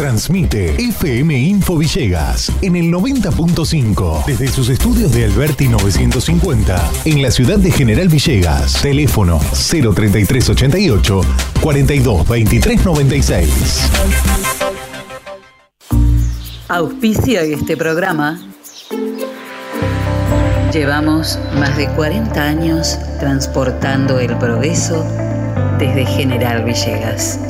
Transmite FM Info Villegas en el 90.5 desde sus estudios de Alberti 950 en la ciudad de General Villegas. Teléfono 03388 42 23 96. Auspicia este programa. Llevamos más de 40 años transportando el progreso desde General Villegas.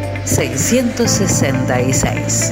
666.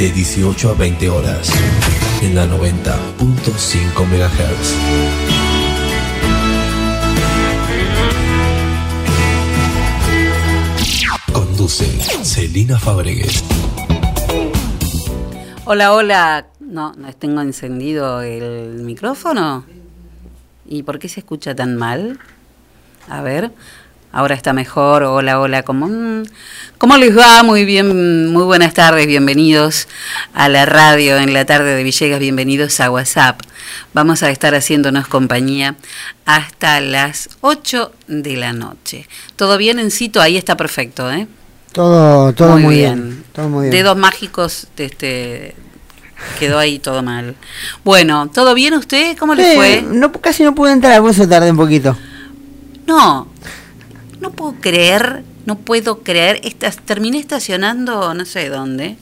De 18 a 20 horas, en la 90.5 MHz. Conduce Celina Fabregues. Hola, hola. No, no tengo encendido el micrófono. ¿Y por qué se escucha tan mal? A ver, ahora está mejor. Hola, hola. ¿Cómo, mm, ¿Cómo les va? Muy bien, muy buenas tardes. Bienvenidos a la radio en la tarde de Villegas. Bienvenidos a WhatsApp. Vamos a estar haciéndonos compañía hasta las 8 de la noche. ¿Todo bien, Encito? Ahí está perfecto, ¿eh? Todo, todo Muy muy, bien. bien. Todo muy bien. Dedos mágicos, este, quedó ahí todo mal. Bueno, ¿todo bien usted? ¿Cómo le fue? No, casi no pude entrar, por eso tardé un poquito. No, no puedo creer, no puedo creer. Estas, terminé estacionando no sé dónde.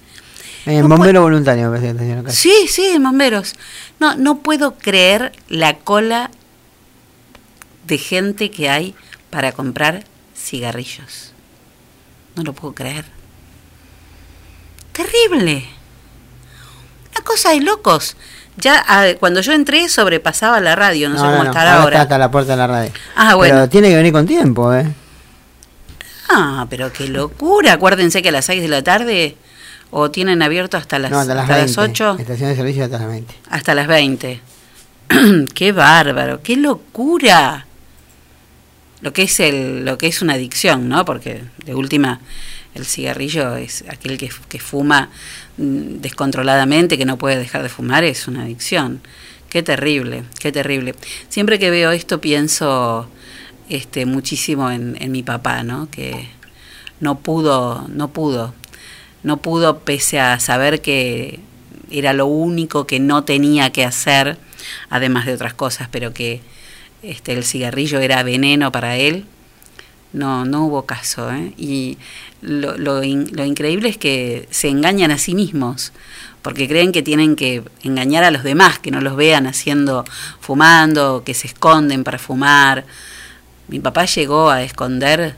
Eh, No bombero voluntario, me. Sí, sí, bomberos. No, no puedo creer la cola de gente que hay para comprar cigarrillos. No lo puedo creer. Terrible. Una cosa de locos. Ya ah, cuando yo entré sobrepasaba la radio, no, sé cómo estará ahora. ahora. Está hasta la puerta de la radio. Ah, bueno. Pero tiene que venir con tiempo, ¿eh? Ah, pero qué locura. Acuérdense que a las 6 de la tarde o tienen abierto hasta las, no, hasta las, hasta 20. las 8. Estación de servicio hasta las 20. Hasta las 20. qué bárbaro, qué locura. Lo que es el lo que es una adicción, ¿no? Porque de última el cigarrillo es aquel que, que fuma mm, descontroladamente, que no puede dejar de fumar, es una adicción. Qué terrible, qué terrible. Siempre que veo esto pienso este muchísimo en, mi papá, ¿no? Que no pudo, no pudo, no pudo pese a saber que era lo único que no tenía que hacer, además de otras cosas, pero que este, el cigarrillo era veneno para él. No, no hubo caso. ¿eh? Y lo, lo, lo increíble es que se engañan a sí mismos, porque creen que tienen que engañar a los demás, que no los vean haciendo, fumando, que se esconden para fumar. Mi papá llegó a esconder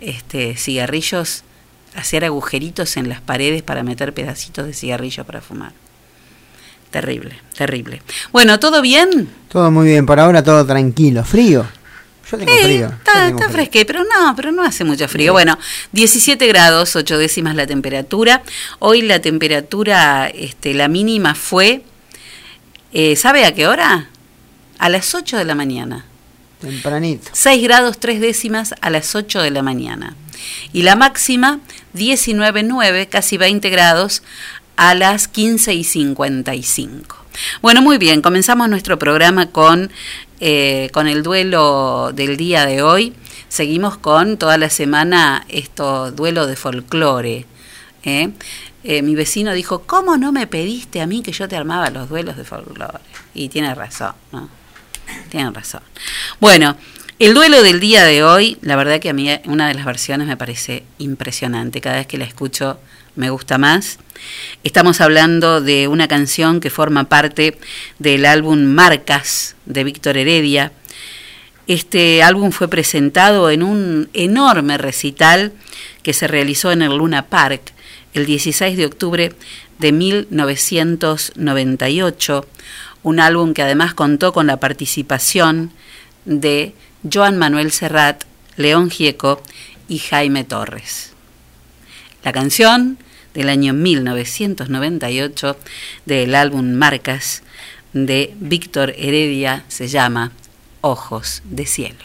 este, cigarrillos hacer agujeritos en las paredes para meter pedacitos de cigarrillo para fumar. Terrible, terrible. Bueno, ¿todo bien? Todo muy bien, por ahora todo tranquilo. ¿Frío? Yo tengo Sí, frío. está, fresque, pero no, pero no hace mucho frío. Bueno, 17 grados, 8 décimas la temperatura. Hoy la temperatura, este, la mínima fue, eh, ¿sabe a qué hora? A las 8 de la mañana. Tempranito. 6 grados 3 décimas a las 8 de la mañana. Y la máxima 19,9, casi 20 grados a las 15 y 55. Bueno, muy bien, comenzamos nuestro programa con, eh, con el duelo del día de hoy. Seguimos con toda la semana esto duelo de folclore. ¿eh? Eh, mi vecino dijo, ¿cómo no me pediste a mí que yo te armaba los duelos de folclore? Y tiene razón, ¿no? Tienen razón. Bueno, el duelo del día de hoy, la verdad que a mí una de las versiones me parece impresionante. Cada vez que la escucho me gusta más. Estamos hablando de una canción que forma parte del álbum Marcas de Víctor Heredia. Este álbum fue presentado en un enorme recital que se realizó en el Luna Park el 16 de octubre de 1998 un álbum que además contó con la participación de Joan Manuel Serrat, León Gieco y Jaime Torres. La canción del año 1998 del álbum Marcas de Víctor Heredia se llama Ojos de Cielo.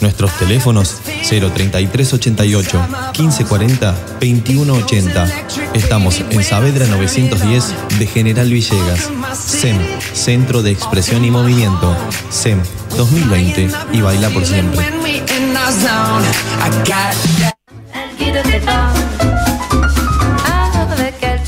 Nuestros teléfonos 03388 1540 2180. Estamos en Saavedra 910 de General Villegas. SEM, Centro de Expresión y Movimiento. SEM 2020 y baila por siempre.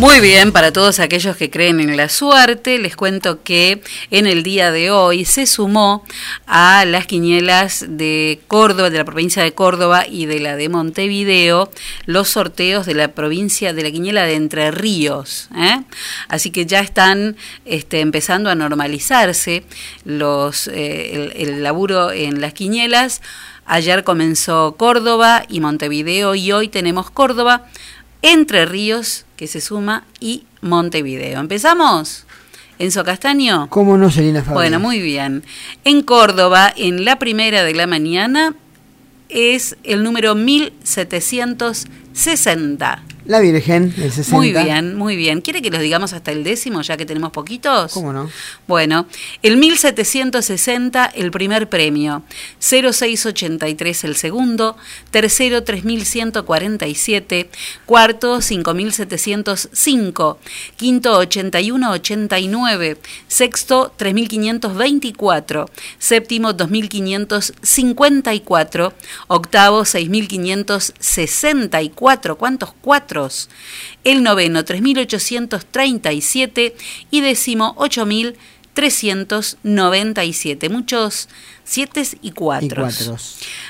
Muy bien, para todos aquellos que creen en la suerte, les cuento que en el día de hoy se sumó a las quinielas de Córdoba, de la provincia de Córdoba y de la de Montevideo, los sorteos de la provincia de la quiniela de Entre Ríos. ¿eh? Así que ya están este, empezando a normalizarse los, eh, el, el laburo en las quinielas. Ayer comenzó Córdoba y Montevideo y hoy tenemos Córdoba, Entre Ríos, que se suma, y Montevideo. ¿Empezamos? Enzo Castaño. ¿Cómo no, Selina Fabián? Bueno, muy bien. En Córdoba, en la primera de la mañana, es el número 1760. La Virgen, el 60. Muy bien, muy bien. ¿Quiere que los digamos hasta el décimo, ya que tenemos poquitos? ¿Cómo no? Bueno, el 1760, el primer premio. 0683, el segundo. Tercero, 3147. Cuarto, 5705. Quinto, 8189. Sexto, 3524. Séptimo, 2554. Octavo, 6564. ¿Cuántos El noveno, 3837. Y décimo, 8397. Muchos siete y cuatro.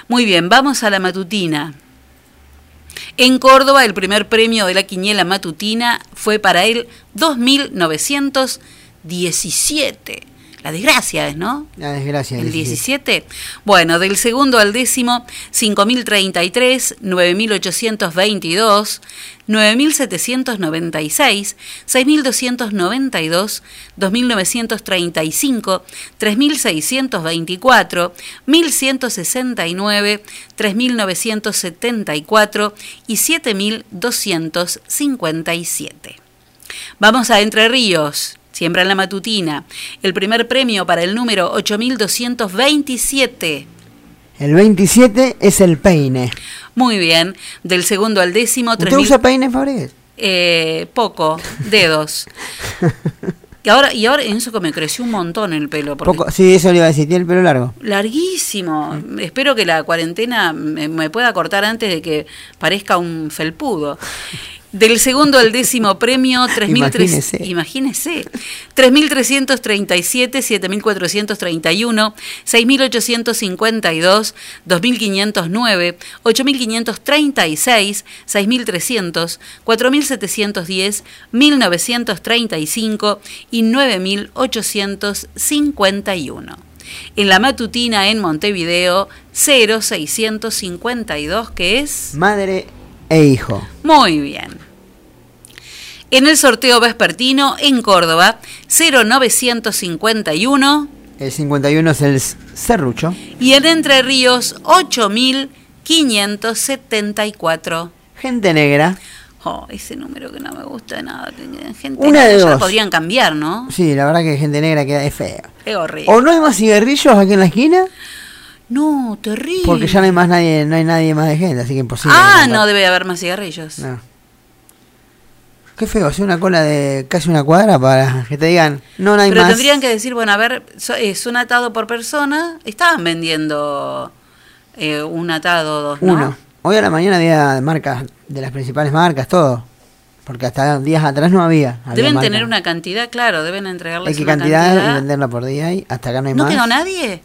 Muy bien, vamos a la matutina. En Córdoba, el primer premio de la quiniela matutina fue para el 2917. La desgracia es, ¿no? La desgracia. El 17. Bueno, del segundo al décimo, 5033, 9822, 9796, 6292, 2935, 3624, 1169, 3974 y 7257. Vamos a Entre Ríos. Siembra en la matutina. El primer premio para el número 8227. El 27 es el peine. Muy bien. Del segundo al décimo. ¿Usted usa peine, Fabregues? Eh, poco. Dedos. y ahora, y ahora en eso que me creció un montón el pelo. Poco, sí, eso le iba a decir. Tiene el pelo largo. Larguísimo. Espero que la cuarentena me, me pueda cortar antes de que parezca un felpudo. Del segundo al décimo premio, 3.300. Imagínese. Imagínese. 3.337, 7.431, 6.852, 2.509, 8.536, 6.300, 4.710, 1.935 y 9.851. En la matutina en Montevideo, 0652, que es... Madre e hijo. Muy bien. En el sorteo vespertino en Córdoba, 0951 El 51 es el serrucho. y en Entre Ríos, 8574. Gente negra. Oh, ese número que no me gusta nada. que- que Gente Una de negra, ya dos. podrían cambiar, ¿no? Sí, la verdad que gente negra queda es feo. Es horrible. ¿O no hay más cigarrillos aquí en la esquina? No, terrible. Porque ya no hay más nadie, no hay nadie más de gente, así que imposible. Ah, no debe haber más cigarrillos. No. Qué feo, hacer una cola de casi una cuadra para que te digan, no, no hay Pero más. tendrían que decir, bueno, a ver, so- es un atado por persona. Estaban vendiendo eh, un atado dos, ¿no? Uno. Hoy a la mañana había marcas, de las principales marcas, todo. Porque hasta días atrás no había. había Deben tener una cantidad, claro, deben entregarles Hay que una cantidad, cantidad. y venderla por día y hasta acá no hay ¿No más. quedó nadie?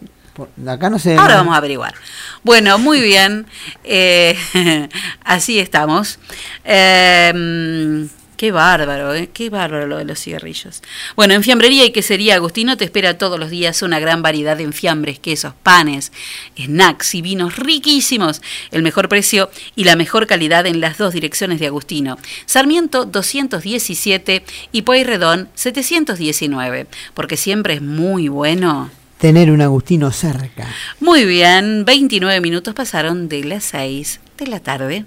Acá no. Ahora vamos a averiguar. Bueno, muy bien. Eh, así estamos. Eh, qué bárbaro, ¿eh? qué bárbaro lo de los cigarrillos. Bueno, en Fiambrería y Quesería Agustino te espera todos los días una gran variedad de enfiambres, quesos, panes, snacks y vinos riquísimos. El mejor precio y la mejor calidad en las dos direcciones de Agustino. Sarmiento 217 y Pueyrredón 719. Porque siempre es muy bueno. Tener un Agustino cerca. Muy bien, 29 minutos pasaron de las 6 de la tarde.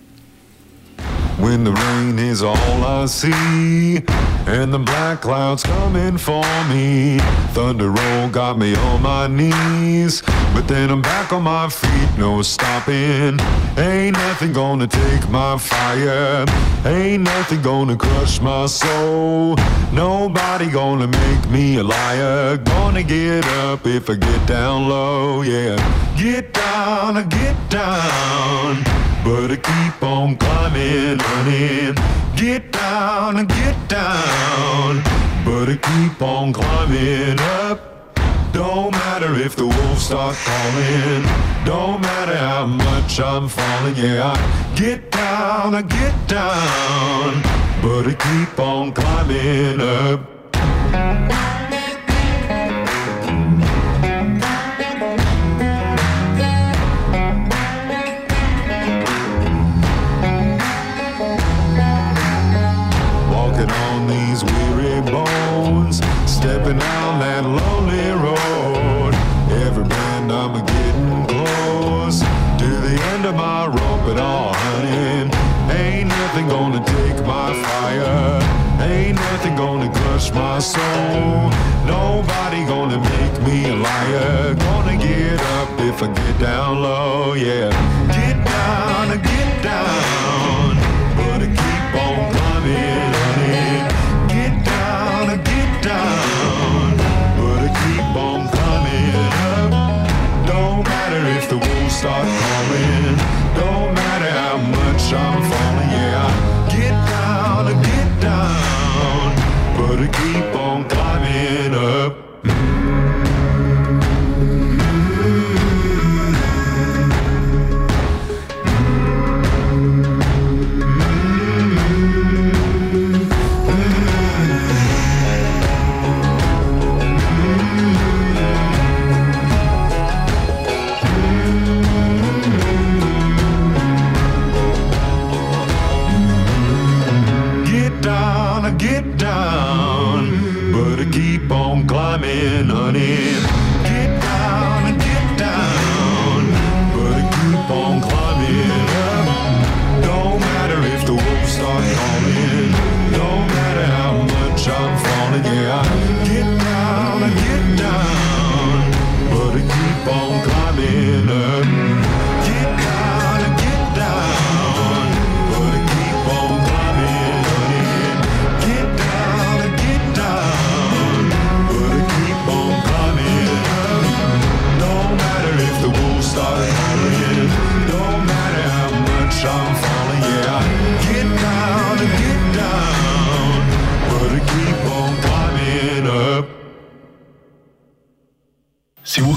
When the rain is all I see. And the black clouds coming for me. Thunder roll got me on my knees. But then I'm back on my feet, no stopping. Ain't nothing gonna take my fire. Ain't nothing gonna crush my soul. Nobody gonna make me a liar. Gonna get up if I get down low, yeah. Get down, I get down. But I keep on climbing, running. Get down and get down. But I keep on climbing up. Don't matter if the wolves start calling. Don't matter how much I'm falling. Yeah, I get down, I get down. But I keep on climbing up. Gonna crush my soul. Nobody gonna make me a liar. Gonna get up if I get down low, yeah. Get down, get down. But I keep on climbing, honey. Get down, get down. But I keep on climbing up. Don't matter if the wolves start calling. Don't matter how much I'm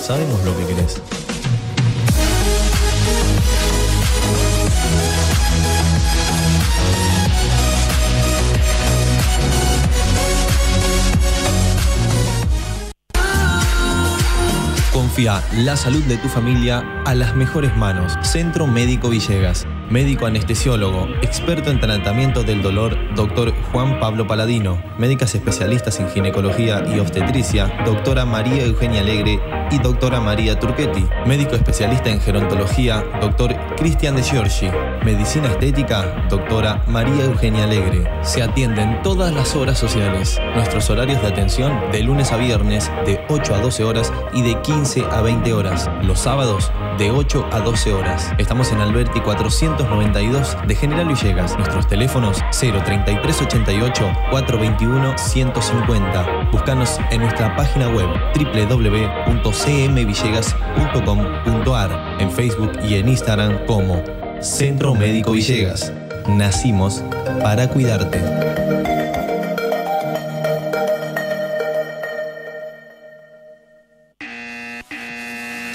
Sabemos lo que querés. Confía la salud de tu familia a las mejores manos. Centro Médico Villegas. Médico anestesiólogo, experto en tratamiento del dolor, doctor Juan Pablo Paladino. Médicas especialistas en ginecología y obstetricia, doctora María Eugenia Alegre y doctora María Turchetti. Médico especialista en gerontología, doctor Cristian de Giorgi. Medicina estética, doctora María Eugenia Alegre. Se atienden todas las horas sociales. Nuestros horarios de atención de lunes a viernes de 8 a 12 horas y de 15 a 20 horas. Los sábados de 8 a 12 horas. Estamos en Alberti 492 de General Villegas. Nuestros teléfonos 03388 421 150. Búscanos en nuestra página web www.cmvillegas.com.ar, en Facebook y en Instagram como Centro Médico Villegas. Nacimos para cuidarte.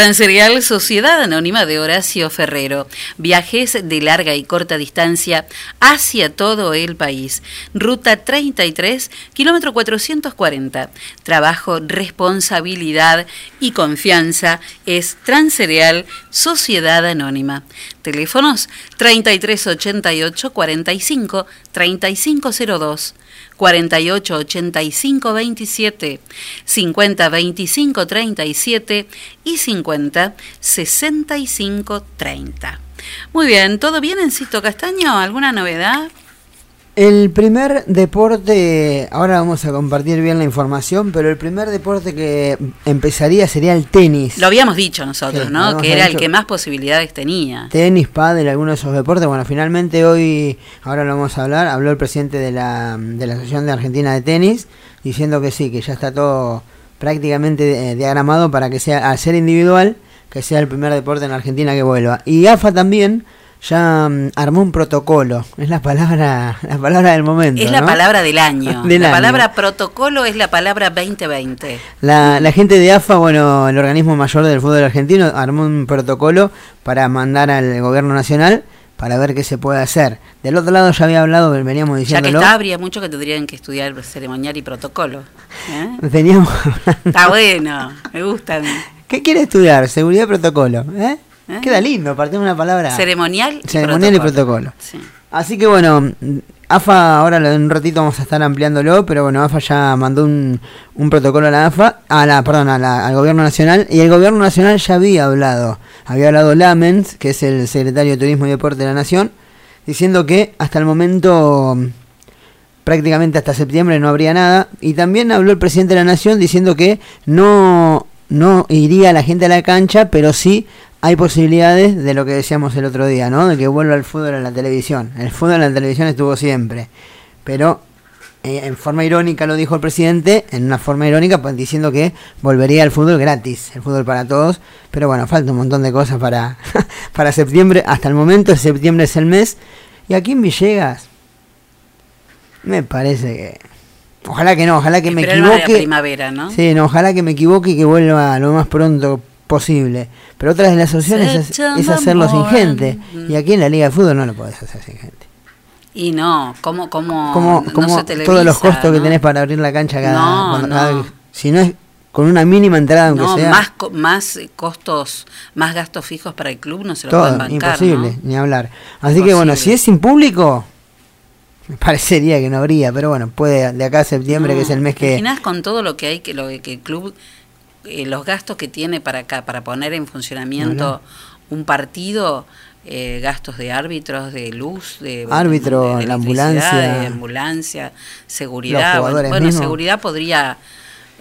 Transerial Sociedad Anónima de Horacio Ferrero. Viajes de larga y corta distancia hacia todo el país. Ruta 33, kilómetro 440. Trabajo, responsabilidad y confianza es Transerial Sociedad Anónima. Teléfonos 3388 45 3502. 48 85 27, 50 25 37 y 50 65 30. Muy bien, ¿todo bien en Sisto Castaño? ¿Alguna novedad? El primer deporte, ahora vamos a compartir bien la información, pero el primer deporte que empezaría sería el tenis. Lo habíamos dicho nosotros, Sí, ¿no? Que era el que más posibilidades tenía. Tenis, pádel, algunos de esos deportes. Bueno, finalmente hoy, ahora lo vamos a hablar, habló el presidente de la, de la Asociación de Argentina de Tenis, diciendo que sí, que ya está todo prácticamente eh, diagramado para que sea, al ser individual, que sea el primer deporte en Argentina que vuelva. Y AFA también ya mm, armó un protocolo, es la palabra, la palabra del momento. Es la ¿no? palabra del año. Del la año. palabra protocolo es la palabra 2020. La, la gente de AFA, bueno, el organismo mayor del fútbol argentino, armó un protocolo para mandar al gobierno nacional para ver qué se puede hacer. Del otro lado ya había hablado, veníamos Ya que está, habría mucho que tendrían que estudiar ceremonial y protocolo. ¿eh? Veníamos Está bueno, me gustan. ¿Qué quiere estudiar? Seguridad y protocolo. ¿eh? ¿Eh? Queda lindo, partimos una palabra. Ceremonial y Ceremonial y protocolo. Sí. Así que bueno, AFA, ahora en un ratito vamos a estar ampliándolo, pero bueno, AFA ya mandó un, un protocolo a la AFA, a la, perdón, a la- al gobierno nacional, y el gobierno nacional ya había hablado, había hablado Lamens, que es el secretario de Turismo y Deporte de la Nación, diciendo que hasta el momento prácticamente hasta septiembre no habría nada, y también habló el presidente de la Nación diciendo que no, no iría la gente a la cancha, pero sí hay posibilidades de lo que decíamos el otro día, ¿no? De que vuelva el fútbol a la televisión. El fútbol en la televisión estuvo siempre, pero eh, en forma irónica lo dijo el presidente, en una forma irónica, pues, diciendo que volvería el fútbol gratis, el fútbol para todos. Pero bueno, falta un montón de cosas para, para septiembre. Hasta el momento, septiembre es el mes. Y aquí en Villegas, me parece que. Ojalá que no, ojalá que me Esperar de la equivoque. primavera, ¿no? Sí, no, ojalá que me equivoque y que vuelva lo más pronto posible. Pero otra de las opciones es, es hacerlo sin gente. Y aquí en la Liga de Fútbol no lo podés hacer sin gente. Y no, ¿cómo, cómo, como, no se todos los costos que tenés para abrir la cancha cada, No, cuando- no. cada vez- si no es con una mínima entrada aunque No, sea más, más costos, más gastos fijos para el club no se lo todo pueden bancar, imposible ni hablar así que bueno si es sin público me parecería que no habría pero bueno puede de acá a septiembre que es el mes ¿Te que imaginás con todo lo que hay, que, lo, que el club, eh, los gastos que tiene para acá, para poner en funcionamiento un partido, eh, gastos de árbitros, de luz, de Árbitro, de la ambulancia. de ambulancia, seguridad. Bueno, seguridad podría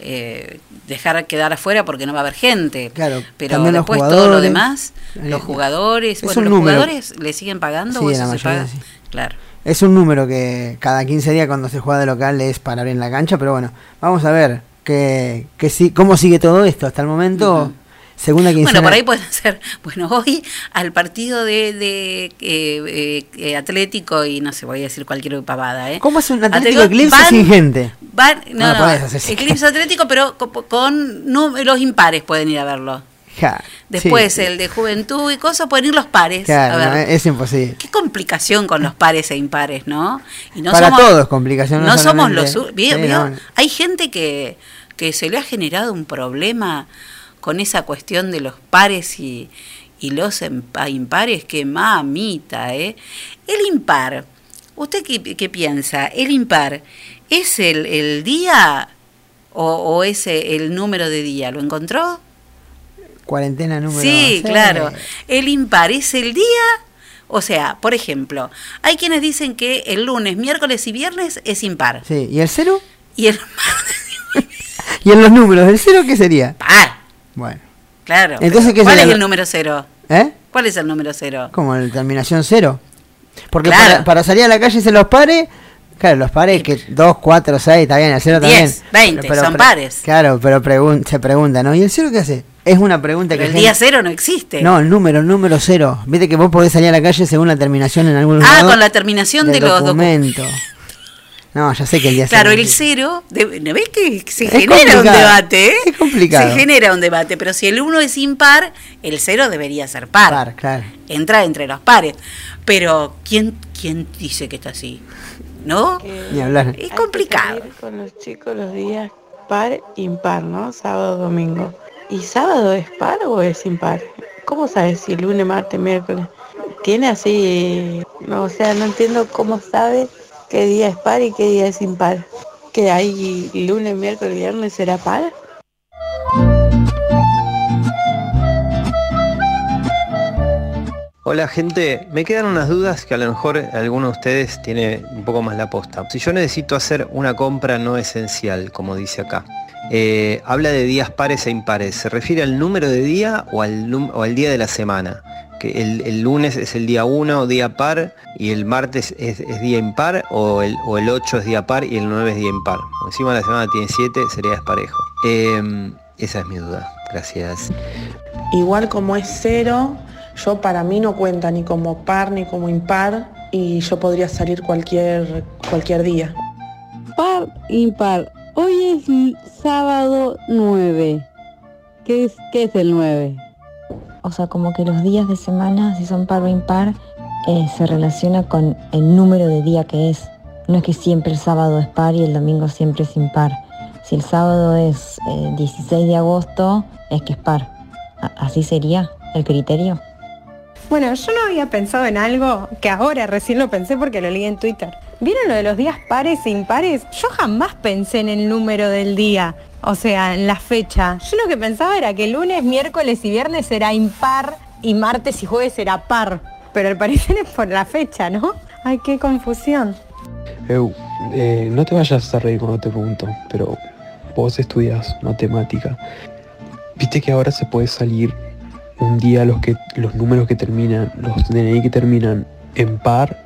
eh, dejar quedar afuera porque no va a haber gente. Claro, pero después todo lo demás, Eh, los jugadores, es bueno, los número. jugadores le siguen pagando Sí, o eso se paga. sí. Claro. es un número que cada 15 días cuando se juega de local es para abrir la cancha pero bueno vamos a ver que, que sí, cómo sigue todo esto hasta el momento segunda quincena Bueno, por ahí pueden ser, bueno, hoy al partido de, de eh, eh, Atlético y no sé, voy a decir cualquier pavada, ¿eh? ¿Cómo es un Atlético Atlético Eclipse van- sin gente? Van, No no, no, sin Eclipse Atlético, pero co- con, nu- los impares pueden ir a verlo. Ja, Después sí, el de juventud y cosas pueden ir los pares. Claro, a no, ver. es imposible Qué complicación con los pares e impares, ¿no? Y no Para somos- todos complicación, no No, somos los... u- ¿vio- Sí, vio? no. Hay gente que, que se le ha generado un problema con esa cuestión de los pares y, y los impares, que mamita, ¿eh? El impar, ¿usted qué, qué piensa? ¿El impar es el, el día o, o es el número de día? ¿Lo encontró? Cuarentena número Sí, seis. claro. El impar es el día. O sea, por ejemplo, hay quienes dicen que el lunes, miércoles y viernes es impar. Sí, ¿y el cero? Y el ¿Y en los números? ¿El cero qué sería? par. Bueno. Claro. Entonces, ¿qué ¿Cuál sería es el número cero? ¿Eh? ¿Cuál es el número cero? Como el terminación cero. Porque Claro. para, para salir a la calle se los pare, Claro, los pares que 2, 4, 6, está bien, el cero también. 10, 20, son pares. Claro, pero pregun- se pregunta, ¿no? ¿Y el cero qué hace? Es una pregunta Pero que... el día cero no existe. No, el número, el número cero. Viste que vos podés salir a la calle según la terminación en algún Ah, lado con la terminación de los documentos. No, ya sé que el día Claro, el cero, de- ¿no ves que se Es genera un debate? eh? es complicado. Se genera un debate, pero si el uno es impar, el cero debería ser par. Par, claro. Entra entre los pares. Pero, ¿quién, quién dice que está así? ¿No? Ni hablar. Es complicado. con los chicos los días par, impar, ¿no? Sábado, domingo. ¿Y sábado es par o es impar? ¿Cómo sabes si lunes, martes, miércoles? Tiene así, no, o sea, no entiendo cómo sabe qué día es par y qué día es impar. Que hay lunes, miércoles, viernes será par. Hola gente, me quedan unas dudas que a lo mejor alguno de ustedes tiene un poco más la posta. Si yo necesito hacer una compra no esencial, como dice acá, eh, habla de días pares e impares, ¿se refiere al número de día o al, día de la semana? Que el, lunes es el día 1, día par, y el martes es, día impar, o el, o el 8 es día par y el 9 es día impar. Encima la semana tiene 7, sería desparejo. Eh, esa es mi duda, gracias. Igual como es cero, yo para mí no cuenta ni como par ni como impar y yo podría salir cualquier, cualquier día. Par, impar. Hoy es sábado 9. ¿Qué es, qué es el 9? O sea, como que los días de semana, si son par o impar, eh, se relaciona con el número de día que es. No es que siempre el sábado es par y el domingo siempre es impar. Si el sábado es eh, 16 de agosto, es que es par. A- ¿Así sería el criterio? Bueno, yo no había pensado en algo que ahora recién lo pensé porque lo leí en Twitter. ¿Vieron lo de los días pares e impares? Yo jamás pensé en el número del día, o sea, en la fecha. Yo lo que pensaba era que lunes, miércoles y viernes era impar y martes y jueves era par. Pero al parecer es por la fecha, ¿no? Ay, qué confusión. Eu, eh, no te vayas a reír cuando te pregunto, pero vos estudias matemática. Viste que ahora se puede salir un día los que los números que terminan, los DNI que terminan en par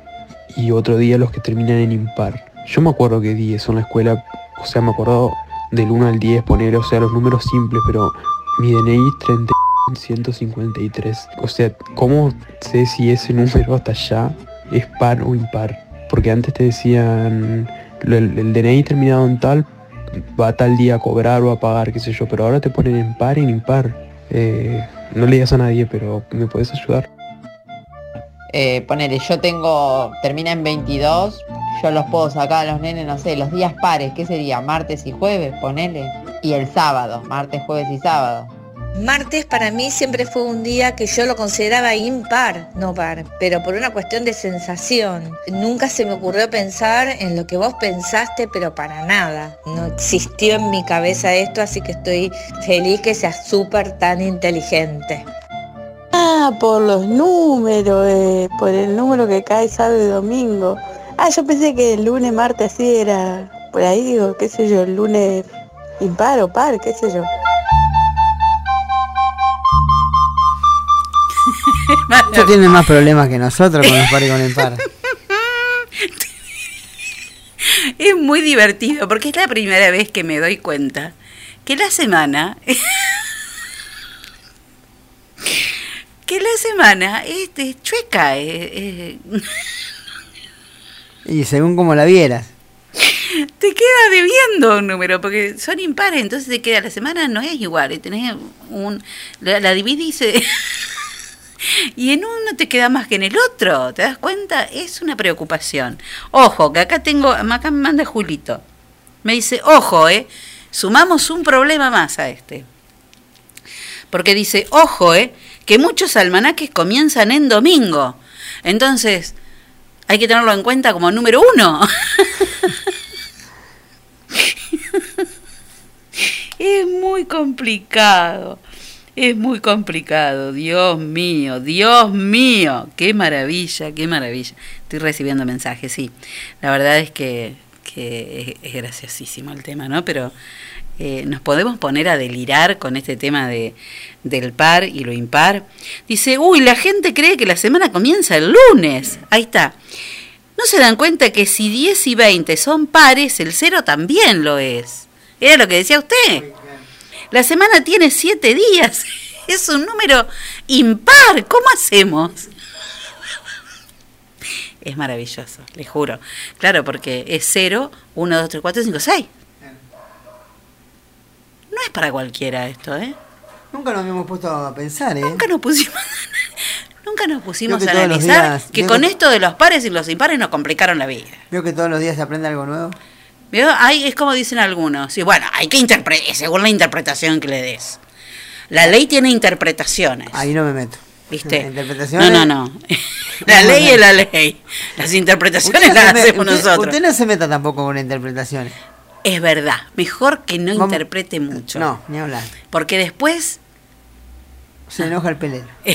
y otro día los que terminan en impar. Yo me acuerdo que 10 son la escuela, o sea, me acuerdo del 1 al 10 poner, o sea, los números simples, pero mi DNI es 30 153. O sea, ¿cómo sé si ese número hasta allá es par o impar? Porque antes te decían, el DNI terminado en tal, va tal día a cobrar o a pagar, qué sé yo, pero ahora te ponen en par y en impar. Eh, no le digas a nadie, pero ¿me puedes ayudar? Eh, ponele, yo tengo, termina en 22, yo los puedo sacar a los nenes, no sé, los días pares, ¿qué sería? Martes y jueves, ponele. Y el sábado, martes, jueves y sábado. Martes para mí siempre fue un día que yo lo consideraba impar, no par, pero por una cuestión de sensación. Nunca se me ocurrió pensar en lo que vos pensaste, pero para nada. No existió en mi cabeza esto, así que estoy feliz que seas súper tan inteligente. Ah, por los números, eh, por el número que cae sábado y domingo. Ah, yo pensé que el lunes, martes así era, por ahí digo, qué sé yo, el lunes impar o par, qué sé yo. Ellos tienen más problemas que nosotros con los pares y con el par. Es muy divertido porque es la primera vez que me doy cuenta que la semana que la semana es, es chueca. eh, eh, Y según como la vieras. te queda debiendo un número porque son impares, entonces te queda la semana no es igual, y tenés un la, la dividís eh, y en uno te queda más que en el otro, ¿te das cuenta? Es una preocupación. Ojo, que acá tengo, acá me manda Julito. Me dice, "Ojo, eh, sumamos un problema más a este." Porque dice, "Ojo, eh, que muchos almanaques comienzan en domingo." Entonces, hay que tenerlo en cuenta como número uno. es muy complicado. Es muy complicado. Dios mío, Dios mío. Qué maravilla, qué maravilla. Estoy recibiendo mensajes, sí. La verdad es que, que es, es graciosísimo el tema, ¿no? Pero eh, nos podemos poner a delirar con este tema de, del par y lo impar. Dice, uy, la gente cree que la semana comienza el lunes. Ahí está. ¿No se dan cuenta que si 10 y 20 son pares, el 0 también lo es? Era lo que decía usted. La semana tiene 7 días. Es un número impar. ¿Cómo hacemos? Es maravilloso, le juro. Claro, porque es 0, 1, 2, 3, 4, 5, 6. No es para cualquiera esto, ¿eh? Nunca nos habíamos puesto a pensar, ¿eh? Nunca nos pusimos, nunca nos pusimos a analizar días- que con que- esto de los pares y los impares nos complicaron la vida. Veo que todos los días se aprende algo nuevo. Es como dicen algunos. Y bueno, hay que interpretar, según la interpretación que le des. La ley tiene interpretaciones. Ahí no me meto. ¿Viste? No, no, no. La ley es la ley. Las interpretaciones no las me- hacemos usted- nosotros. Usted no se meta tampoco con interpretaciones. Es verdad. Mejor que no Vamos- interprete mucho. No, ni hablar. Porque después. Se enoja el pelero.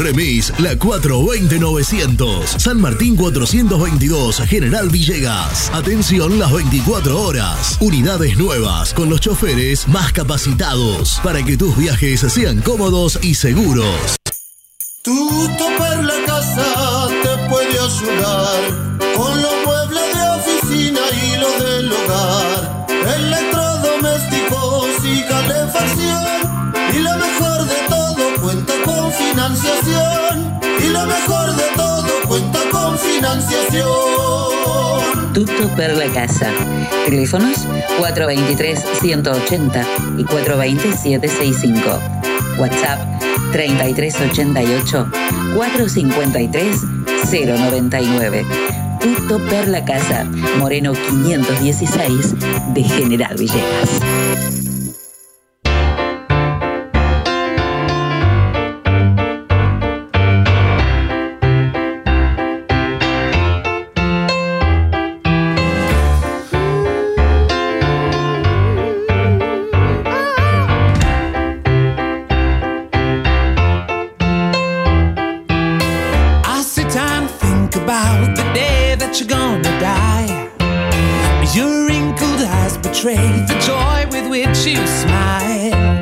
Remis La 420-900. San Martín 422, General Villegas. Atención las 24 horas. Unidades nuevas con los choferes más capacitados para que tus viajes sean cómodos y seguros. Tu topar la casa te puede ayudar con los muebles de oficina y los del hogar, financiación. Y lo mejor de todo cuenta con financiación. Tutto per la casa. Teléfonos 423-180 y 420-765. WhatsApp 3388-453-099. Tutto per la casa. Moreno 516 de General Villegas. The joy with which you smile.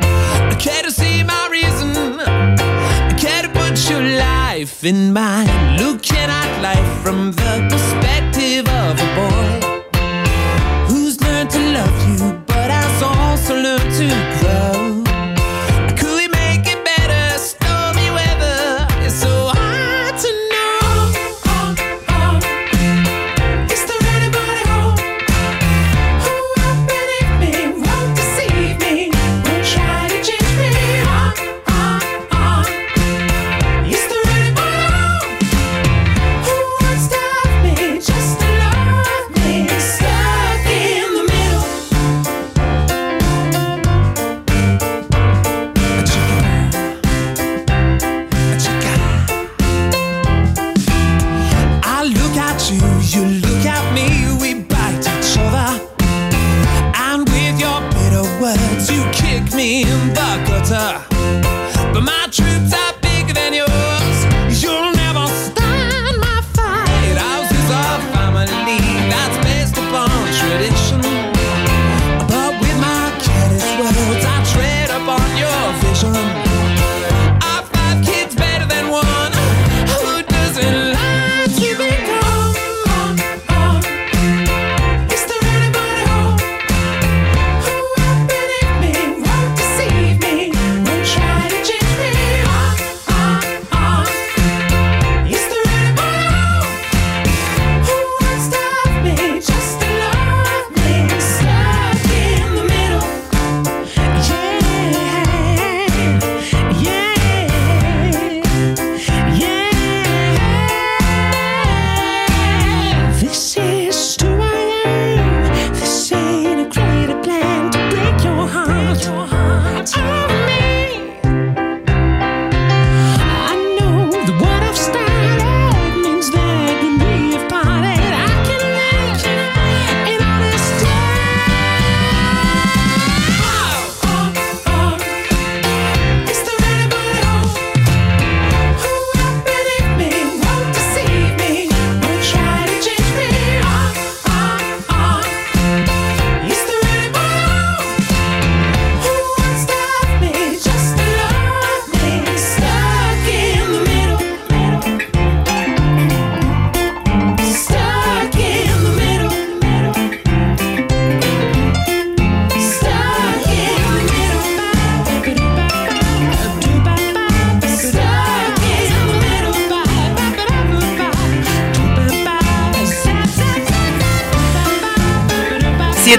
I care to see my reason. I care to put your life in mine. Looking at life from the perspective of a boy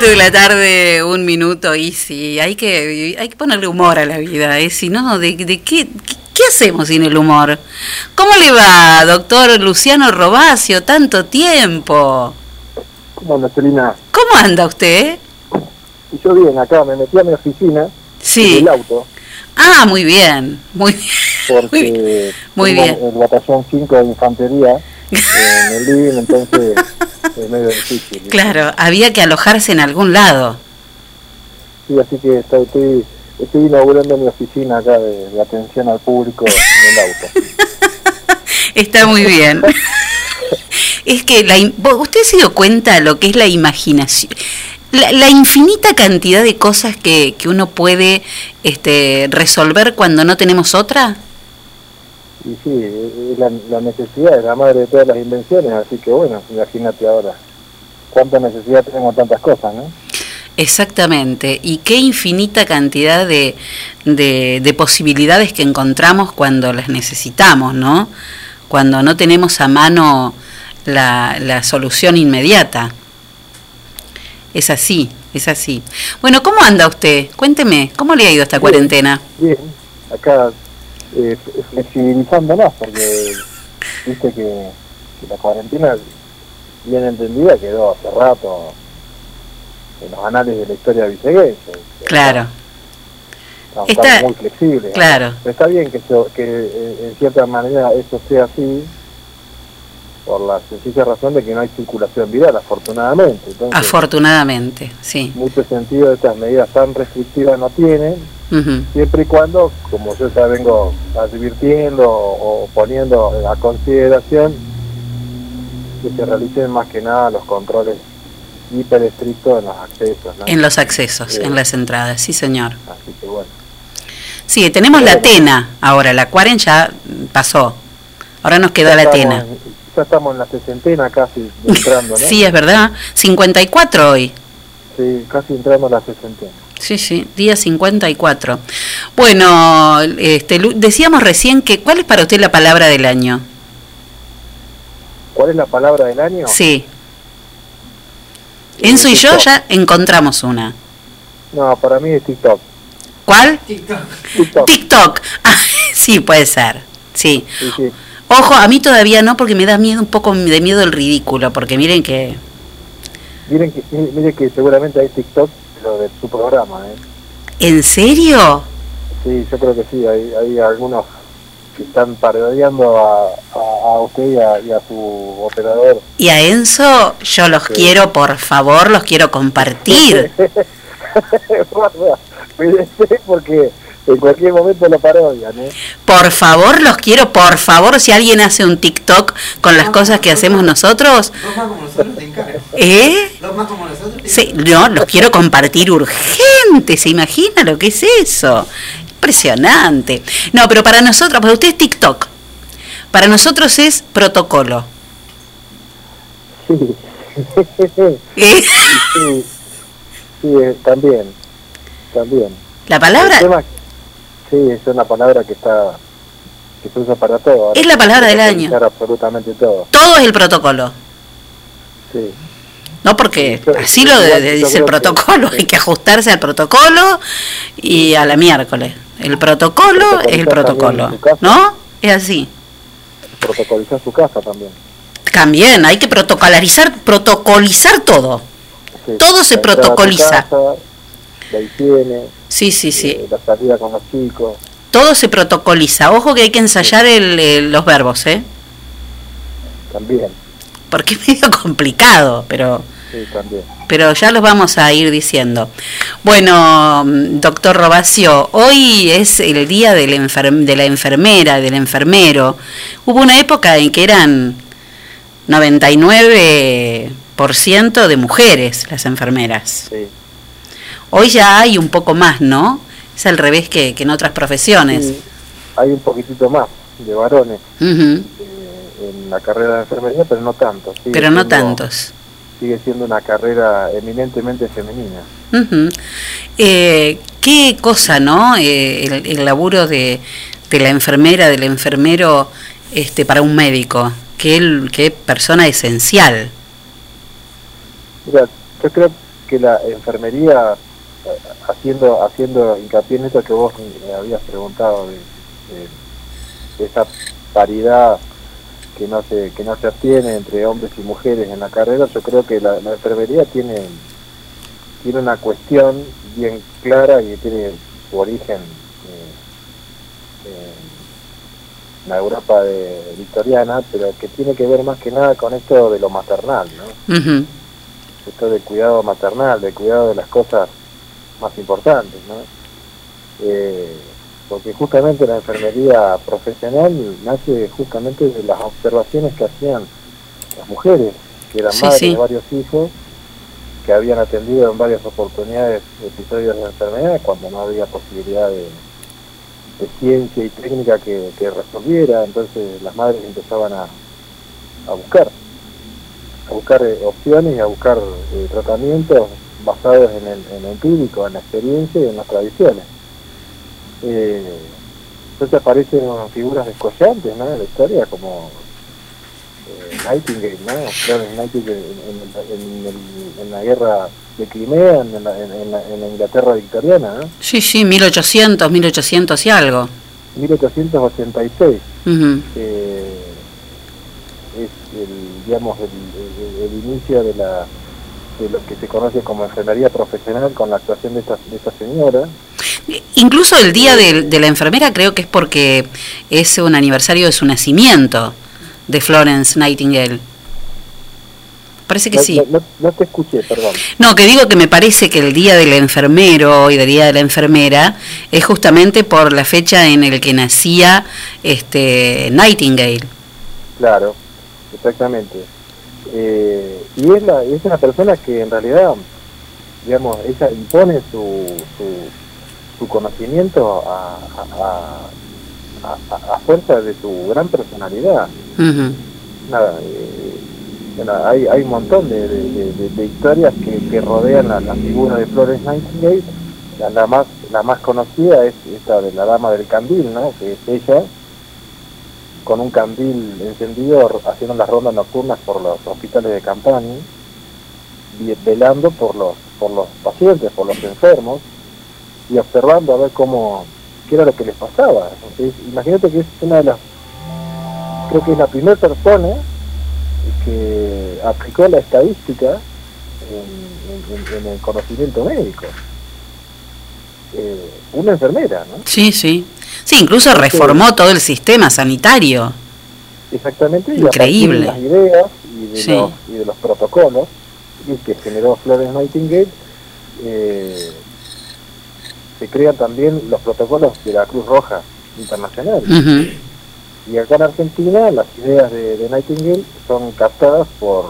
7 de la tarde, un minuto, y sí, hay que, hay que ponerle humor a la vida, ¿eh? Si no, ¿de, de qué, qué, qué hacemos sin el humor? ¿Cómo le va, doctor Luciano Robacio? Tanto tiempo. ¿Cómo anda, Celina? ¿Cómo anda usted? Y yo bien, acá me metí a mi oficina Sí. en el auto, Ah, muy bien, muy bien. porque Muy bien. el batallón 5 de infantería en el living, entonces es medio difícil. Claro, había que alojarse en algún lado. Sí, así que estoy, estoy, estoy inaugurando mi oficina acá de, de atención al público en el auto. Está muy bien. es que la, im- ¿vos- usted se dio cuenta de lo que es la imaginación, la, la infinita cantidad de cosas que, que uno puede este, resolver cuando no tenemos otra. Y sí, es la, la necesidad es la madre de todas las invenciones, así que bueno, imagínate ahora. Cuánta necesidad tenemos tantas cosas, ¿no? Exactamente. Y qué infinita cantidad de, de, de posibilidades que encontramos cuando las necesitamos, ¿no? Cuando no tenemos a mano la, la solución inmediata. Es así, es así. Bueno, ¿cómo anda usted? Cuénteme, ¿cómo le ha ido esta Bien. cuarentena? Bien, acá eh, flexibilizando más, porque viste que, que la cuarentena, bien entendida, quedó hace rato en los anales de la historia villeguense. Claro, Estamos, Está- estamos muy flexibles. claro. Pero está bien que, eso- que eh, en cierta manera eso sea así, por la sencilla razón de que no hay circulación viral, afortunadamente. Entonces, afortunadamente, sí. mucho sentido estas medidas tan restrictivas no tienen, Siempre y cuando, como yo ya vengo advirtiendo o, poniendo a consideración, que se realicen más que nada los controles hiper estrictos en los accesos. ¿no? En los accesos, Sí. en las entradas, sí señor. Así que bueno. Sí, tenemos la Tena ahora, la cuaren ya pasó. Ahora nos quedó la Tena. en- ya estamos en la sesentena casi entrando, ¿no? Sí, es verdad. 54 hoy. Sí, casi entrando a la sesentena. Sí, sí, día 54. Bueno, este, decíamos recién que, ¿cuál es para usted la palabra del año? ¿Cuál es la palabra del año? Sí. Enzo y yo ya encontramos una. No, para mí es TikTok. ¿Cuál? TikTok. TikTok. Ah, sí, puede ser. Sí. Sí, sí. Ojo, a mí todavía no, porque me da miedo un poco de miedo el ridículo, porque miren que... Miren que, miren que seguramente hay TikTok, lo de su programa, ¿eh? ¿En serio? Sí, yo creo que sí, hay, hay algunos que están parodiando a, a, a usted y a, y a su operador. Y a Enzo, yo los Sí. quiero, por favor, los quiero compartir. Porque en cualquier momento lo parodian, ¿eh? Por favor, los quiero, por favor, si alguien hace un TikTok con las cosas que hacemos nosotros, Dos más como nosotros te encargo. ¿eh? Dos más como nosotros te Sí, no, los quiero compartir urgente, ¿se imagina lo que es eso? Impresionante. No, pero para nosotros, para usted es TikTok. Para nosotros es protocolo. Sí. ¿Eh? sí, sí, eh, también, también. La palabra El tema- sí, es una palabra que está que se usa para todo. Ahora Es la palabra del año. absolutamente todo. todo es el protocolo. Sí. No porque Yo- así lo de- de- dice el que- protocolo, hay que ajustarse al protocolo y a la miércoles. El protocolo es el protocolo. ¿no? Es así. Protocolizar su casa también. También hay que protocolarizar, protocolizar todo. Sí, Todo se protocoliza. Casa, la higiene, Sí, sí, sí. eh, la salida con los chicos. Todo se protocoliza. Ojo que hay que ensayar el- el- los verbos, ¿eh? También, Porque es medio complicado, pero sí, también. pero ya los vamos a ir diciendo. Bueno, mm, doctor Robacio, hoy es el día del enfer- de la enfermera, del enfermero. Hubo una época en que eran 99% de mujeres las enfermeras. Sí. Hoy ya hay un poco más, ¿no? Es al revés que, que en otras profesiones. Sí, hay un poquitito más de varones eh, en la carrera de enfermería, pero no tanto. Sigue Pero no siendo- tantos. Sigue siendo una carrera eminentemente femenina. Ujú. Eh, qué cosa, ¿no? Eh, el, el laburo de, de la enfermera, del enfermero, este, para un médico. Qué, qué persona esencial. Mira, yo creo que la enfermería, haciendo haciendo hincapié en esto que vos me habías preguntado, de, de- de esa paridad que no se que no se obtiene entre hombres y mujeres en la carrera, yo creo que la, la enfermería tiene tiene una cuestión bien clara y tiene su origen eh, en la Europa de- victoriana, pero que tiene que ver más que nada con esto de lo maternal, ¿no? Esto del cuidado maternal, del cuidado de las cosas más importantes, ¿no? Eh, porque justamente la enfermería profesional nace justamente de las observaciones que hacían las mujeres, que eran Sí, madres sí. de varios hijos, que habían atendido en varias oportunidades episodios de enfermedad cuando no había posibilidad de, de ciencia y técnica que, que resolviera, entonces las madres empezaban a, a buscar a buscar eh, opciones y a buscar eh, tratamientos basados en el, en lo empírico, en la experiencia y en las tradiciones. Eh, entonces aparecen figuras descollantes ¿no? en la historia como eh, Nightingale, ¿no? Florence Nightingale en, en- en el- en la guerra de Crimea, en la, en- la- en la Inglaterra victoriana, ¿no? Sí, sí, 1800, 1800 y algo. 1886. Ujú. eh, es el, digamos, el, el- el inicio de la de lo que se conoce como enfermería profesional con la actuación de esta, de esta señora. Incluso el día de, de la enfermera creo que es porque es un aniversario de su nacimiento de Florence Nightingale. Parece que no, sí. no- no- no te escuché, perdón. No, que digo que me parece que el día del enfermero y del día de la enfermera es justamente por la fecha en el que nacía este Nightingale. Claro, exactamente. Eh, y es, la, es una persona que en realidad, digamos, ella impone su, su, su conocimiento a, a, a- fuerza de su gran personalidad. Nada, eh, bueno, hay, hay un montón de, de- de- de- de historias que, que rodean la, la figura de Florence Nightingale. La, la más la más conocida es esta de la dama del candil, ¿no? que es ella con un candil encendido haciendo las rondas nocturnas por los hospitales de campaña y velando por los por los pacientes, por los enfermos y observando a ver cómo qué era lo que les pasaba. Entonces, imagínate que es una de las creo que es la primera persona que aplicó la estadística en, en- en el conocimiento médico. Eh, una enfermera, ¿no? Sí, sí. Sí, incluso reformó todo el sistema sanitario. Exactamente, y Increíble. a partir de las ideas y de, Sí. los, y de los protocolos y que generó Florence Nightingale, eh, se crean también los protocolos de la Cruz Roja Internacional. Y acá en Argentina las ideas de, de Nightingale son captadas por,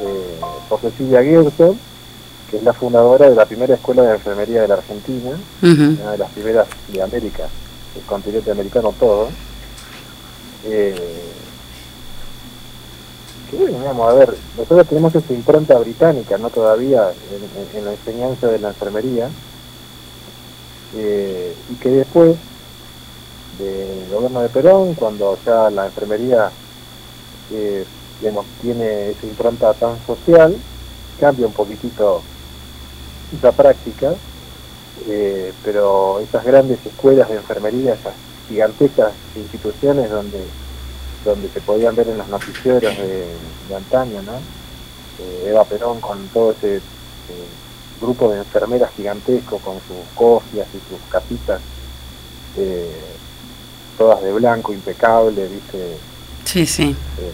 eh, por Cecilia Gerson, que es la fundadora de la primera escuela de enfermería de la Argentina, una de las primeras de América, continente americano todo. Eh, que bueno, a ver, nosotros tenemos esa impronta británica, ¿no? Todavía en, la enseñanza de la enfermería, eh, y que después del gobierno de Perón, cuando ya la enfermería eh, tiene esa impronta tan social, cambia un poquitito esa práctica, eh, pero esas grandes escuelas de enfermería, esas gigantescas instituciones donde donde se podían ver en los noticieros de, de antaño, ¿no? Eh, Eva Perón con todo ese eh, grupo de enfermeras gigantesco con sus cofias y sus capitas, eh, todas de blanco, impecable, ¿viste? Sí, sí. Eh,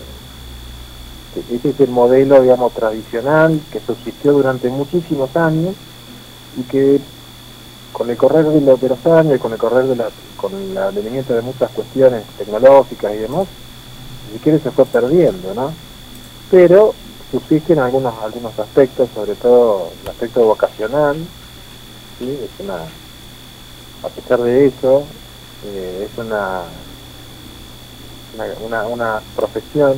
ese es el modelo, digamos, tradicional que subsistió durante muchísimos años y que con el correr de de los años con el correr de la, con el advenimiento de muchas cuestiones tecnológicas y demás, si quiere se fue perdiendo, ¿no? Pero subsisten algunos algunos aspectos, sobre todo el aspecto vocacional, ¿sí? Es una, a pesar de eso, eh, es una, una, una profesión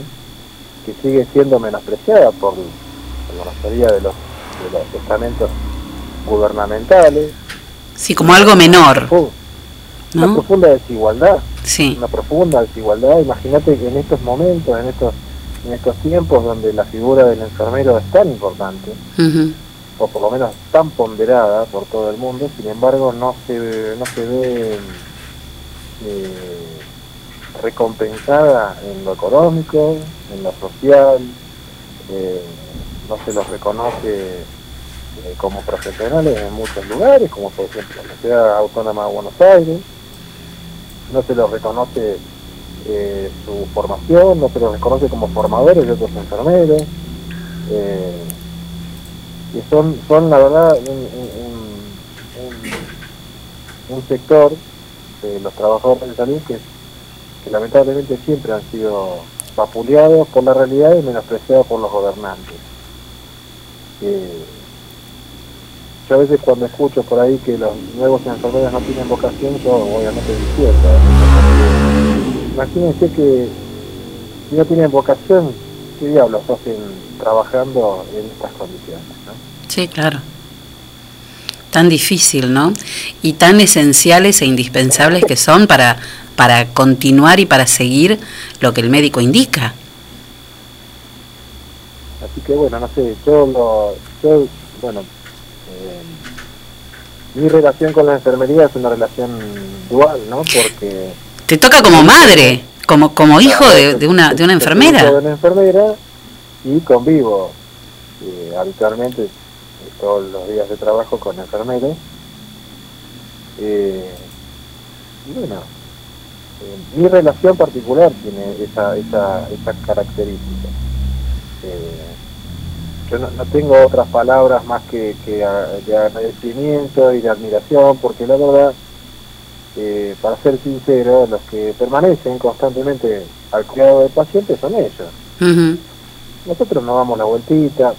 que sigue siendo menospreciada por, por la mayoría de los, de los estamentos gubernamentales. Sí, como algo menor. Una ¿no? profunda desigualdad. Sí. Una profunda desigualdad. Imagínate que en estos momentos, en estos en estos tiempos donde la figura del enfermero es tan importante, o por lo menos tan ponderada por todo el mundo, sin embargo no se, no se ve eh, recompensada en lo económico, en lo social, eh, no se los reconoce eh, como profesionales en muchos lugares, como por ejemplo la Ciudad Autónoma de Buenos Aires, no se los reconoce eh, su formación, no se los reconoce como formadores de otros enfermeros, eh, y son, son la verdad un, un- sector de los trabajadores de salud que, lamentablemente siempre han sido vapuleados por la realidad y menospreciados por los gobernantes. Yo a veces cuando escucho por ahí que los nuevos enfermeros no tienen vocación, yo obviamente despierto. Imagínense que si no tienen vocación, ¿qué diablos hacen trabajando en estas condiciones? ¿no? Sí, claro. Tan difícil, ¿no? Y tan esenciales e indispensables que son para, para continuar y para seguir lo que el médico indica. Así que bueno, no sé, yo lo, yo, bueno, eh, mi relación con la enfermería es una relación dual, ¿no? Porque Te toca como madre, como, como hijo de, de una, de una enfermera. hijo de una enfermera y convivo eh, habitualmente eh, todos los días de trabajo con enfermeros. Eh, bueno, eh, mi relación particular tiene esa, esa, esa característica. Eh, yo no, no tengo otras palabras más que, que a- de agradecimiento y de admiración, porque la verdad, eh, para ser sincero, los que permanecen constantemente al cuidado del paciente son ellos. Nosotros nos damos la vueltita,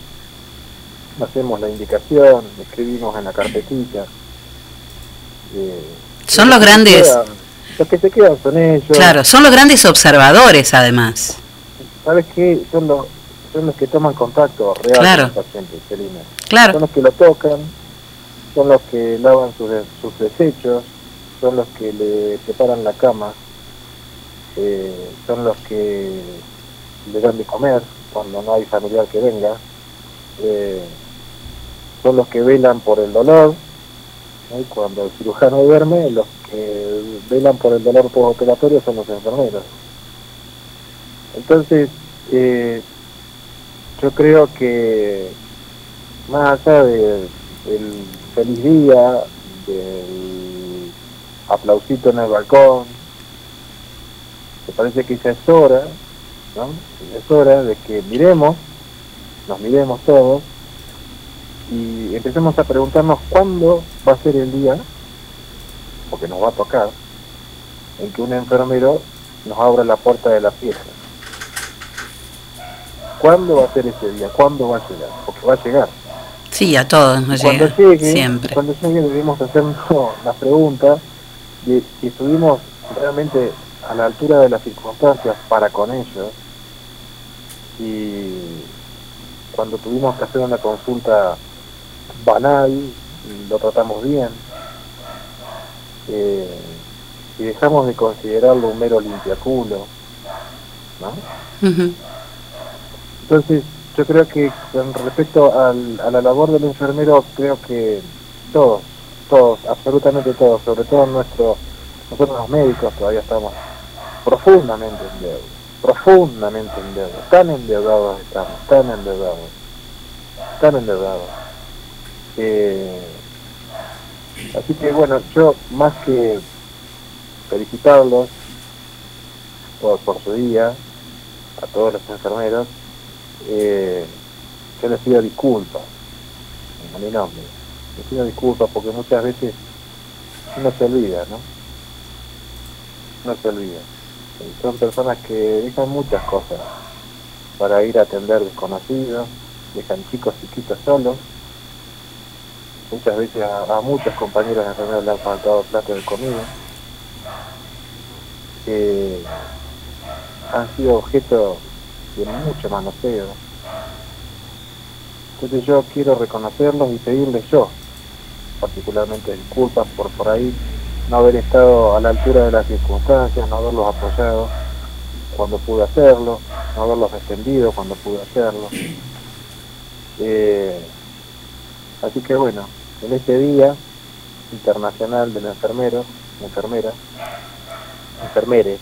hacemos la indicación, escribimos en la carpetita. eh, Son los grandes, quedan- los que se quedan son ellos. claro, son los grandes observadores además. ¿Sabes qué? Son los, son los que toman contacto real Claro. con el paciente, Celina. Claro. Son los que lo tocan, son los que lavan sus, sus desechos, son los que le preparan la cama, eh, son los que le dan de comer cuando no hay familiar que venga, eh, son los que velan por el dolor, ¿no? cuando el cirujano duerme, los que velan por el dolor postoperatorio son los enfermeros. Entonces, eh, yo creo que más allá de- del feliz día, del aplausito en el balcón, me parece que ya es hora, ¿no? Es hora de que miremos, nos miremos todos y empecemos a preguntarnos cuándo va a ser el día, porque nos va a tocar, en que un enfermero nos abra la puerta de la pieza. ¿Cuándo va a ser ese día? ¿Cuándo va a llegar? Porque va a llegar. Sí, a todos nos cuando llega, llegue, siempre. cuando llegue debemos hacernos la pregunta de si estuvimos realmente a la altura de las circunstancias para con ellos y cuando tuvimos que hacer una consulta banal lo tratamos bien eh, y dejamos de considerarlo un mero limpiaculo ¿no? Ujú. Entonces, yo creo que con respecto al- a la labor del enfermero, creo que todos, todos, absolutamente todos, sobre todo nuestro, nosotros los médicos todavía estamos profundamente en deuda, profundamente en deuda, tan endeudados estamos, tan endeudados, tan endeudados. Eh, así que bueno, yo más que felicitarlos por, por su día, a todos los enfermeros, eh, yo les pido disculpas a mi nombre. Les pido disculpas porque muchas veces uno se olvida, ¿no? No se olvida. Son personas que dejan muchas cosas para ir a atender desconocidos, dejan chicos chiquitos solos. Muchas veces a, a muchos compañeros de enfermeros le han faltado platos de comida. Eh, han sido objeto de mucho manoseo. Entonces yo quiero reconocerlos y pedirles yo, particularmente disculpas por por ahí no haber estado a la altura de las circunstancias, no haberlos apoyado cuando pude hacerlo, no haberlos defendido cuando pude hacerlo. Eh, Así que bueno, en este día internacional del enfermero, enfermera, enfermere,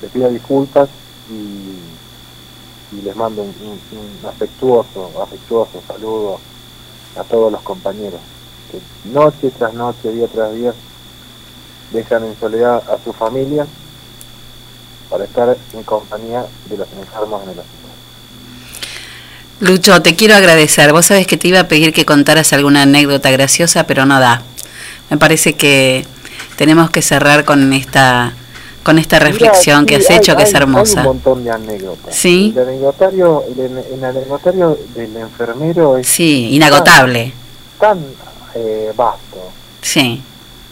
les pido disculpas y, les mando un afectuoso, afectuoso saludo a todos los compañeros que noche tras noche, día tras día, dejan en soledad a su familia para estar en compañía de los enfermos en el hospital. Lucho, te quiero agradecer. Vos sabés que te iba a pedir que contaras alguna anécdota graciosa, pero no da. Me parece que tenemos que cerrar con esta con esta reflexión que Mirá, has sí, hecho, hay- que es hermosa. Hay un montón de anécdotas. Sí. El anecdotario, el, el anecdotario del enfermero es Sí, inagotable. tan, tan, eh, vasto. Sí.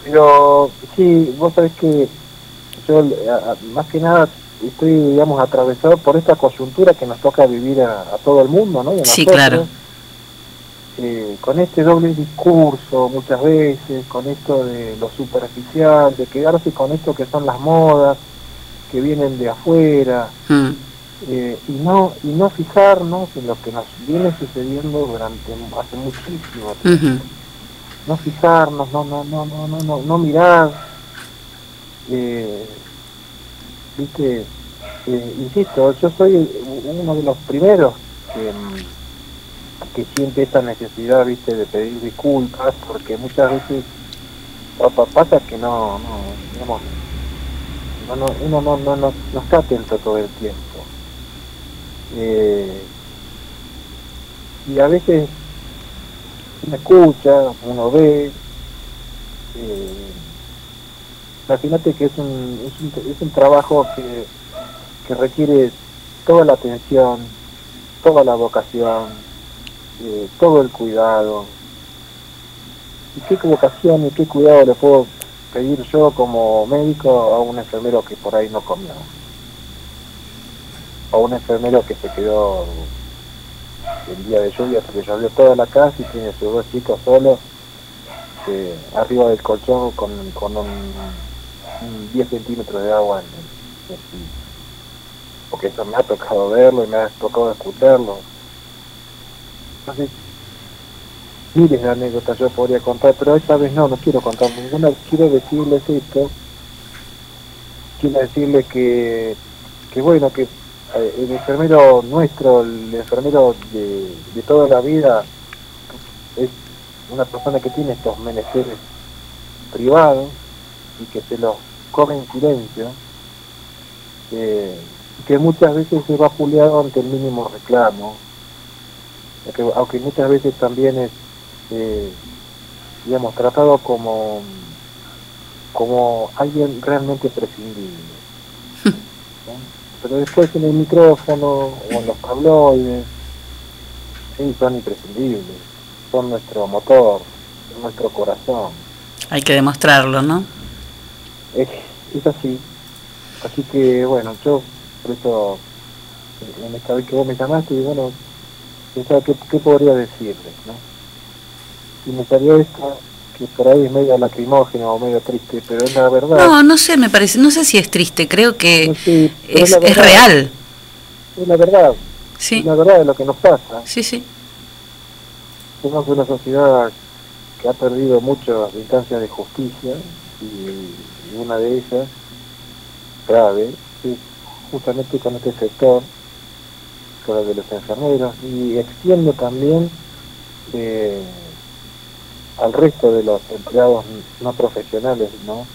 Pero sí, vos sabés que yo a- más que nada estoy, digamos, atravesado por esta coyuntura que nos toca vivir a, a todo el mundo, ¿no? Y a Sí, nosotros. claro. Eh, con este doble discurso muchas veces, con esto de lo superficial, de quedarse con esto que son las modas, que vienen de afuera, Mm. eh, y no y no fijarnos en lo que nos viene sucediendo durante hace muchísimo tiempo no fijarnos no no no no no no, no mirar eh, viste Eh, insisto yo soy uno de los primeros que mm, que siente esta necesidad viste de pedir disculpas porque muchas veces pa- pa- pasa que no no no, no, uno no, no, no, no está atento todo el tiempo. Eh, y a veces uno escucha, uno ve. Eh, imagínate que es un, es un, es un trabajo que, que requiere toda la atención, toda la vocación, eh, todo el cuidado. ¿Y qué vocación y qué cuidado le puedo pedir yo como médico a un enfermero que por ahí no comió? A un enfermero que se quedó el día de lluvia porque llovió toda la casa y tiene sus dos chicos solos arriba del colchón con, con un, un 10 centímetros de agua en el, en el. Porque eso me ha tocado verlo y me ha tocado escucharlo. Entonces, miles de anécdotas yo podría contar, pero esta vez no, no quiero contar ninguna. Quiero decirles esto. Quiero decirles que, que bueno, que eh, el enfermero nuestro, el enfermero de, de toda la vida, es una persona que tiene estos menesteres privados y que se los come en silencio, eh, que muchas veces se va puleado ante el mínimo reclamo, aunque, aunque muchas veces también es, eh, digamos, tratado como, como alguien realmente prescindible. Pero después en el micrófono o en los tabloides, sí, son imprescindibles, son nuestro motor, son nuestro corazón. Hay que demostrarlo, ¿no? Es, es así. Así que, bueno, yo, por eso, en esta vez que vos me llamaste, y bueno, pensaba qué, qué podría decirles, ¿no? Y me salió esto, que por ahí es medio lacrimógeno o medio triste, pero es la verdad. No, no sé, me parece, no sé si es triste, creo que es, la es verdad. real. Es la verdad. Sí. Es la verdad de lo que nos pasa. Sí, sí. Somos una sociedad que ha perdido muchas instancias de justicia y, y una de ellas, grave, es justamente con este sector, de los enfermeros, y extiendo también eh, al resto de los empleados no profesionales, ¿no?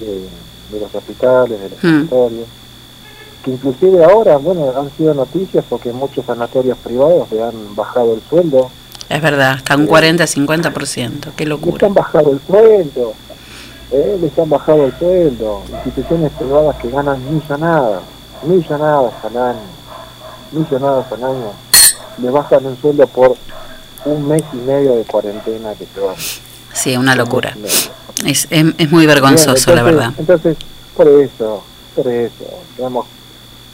De, de los hospitales, de los Mm. sanatorios, que inclusive ahora, bueno, han sido noticias porque muchos sanatorios privados le han bajado el sueldo Es verdad, hasta un 40-50%, qué les locura. han bajado el sueldo, eh, les han bajado el sueldo, instituciones privadas que ganan millonadas, millonadas al año, millonadas al año, le bajan el sueldo por un mes y medio de cuarentena que se van. Sí, una locura. Es, es, es muy vergonzoso, Bien, la verdad. Entonces, por eso, por eso, digamos,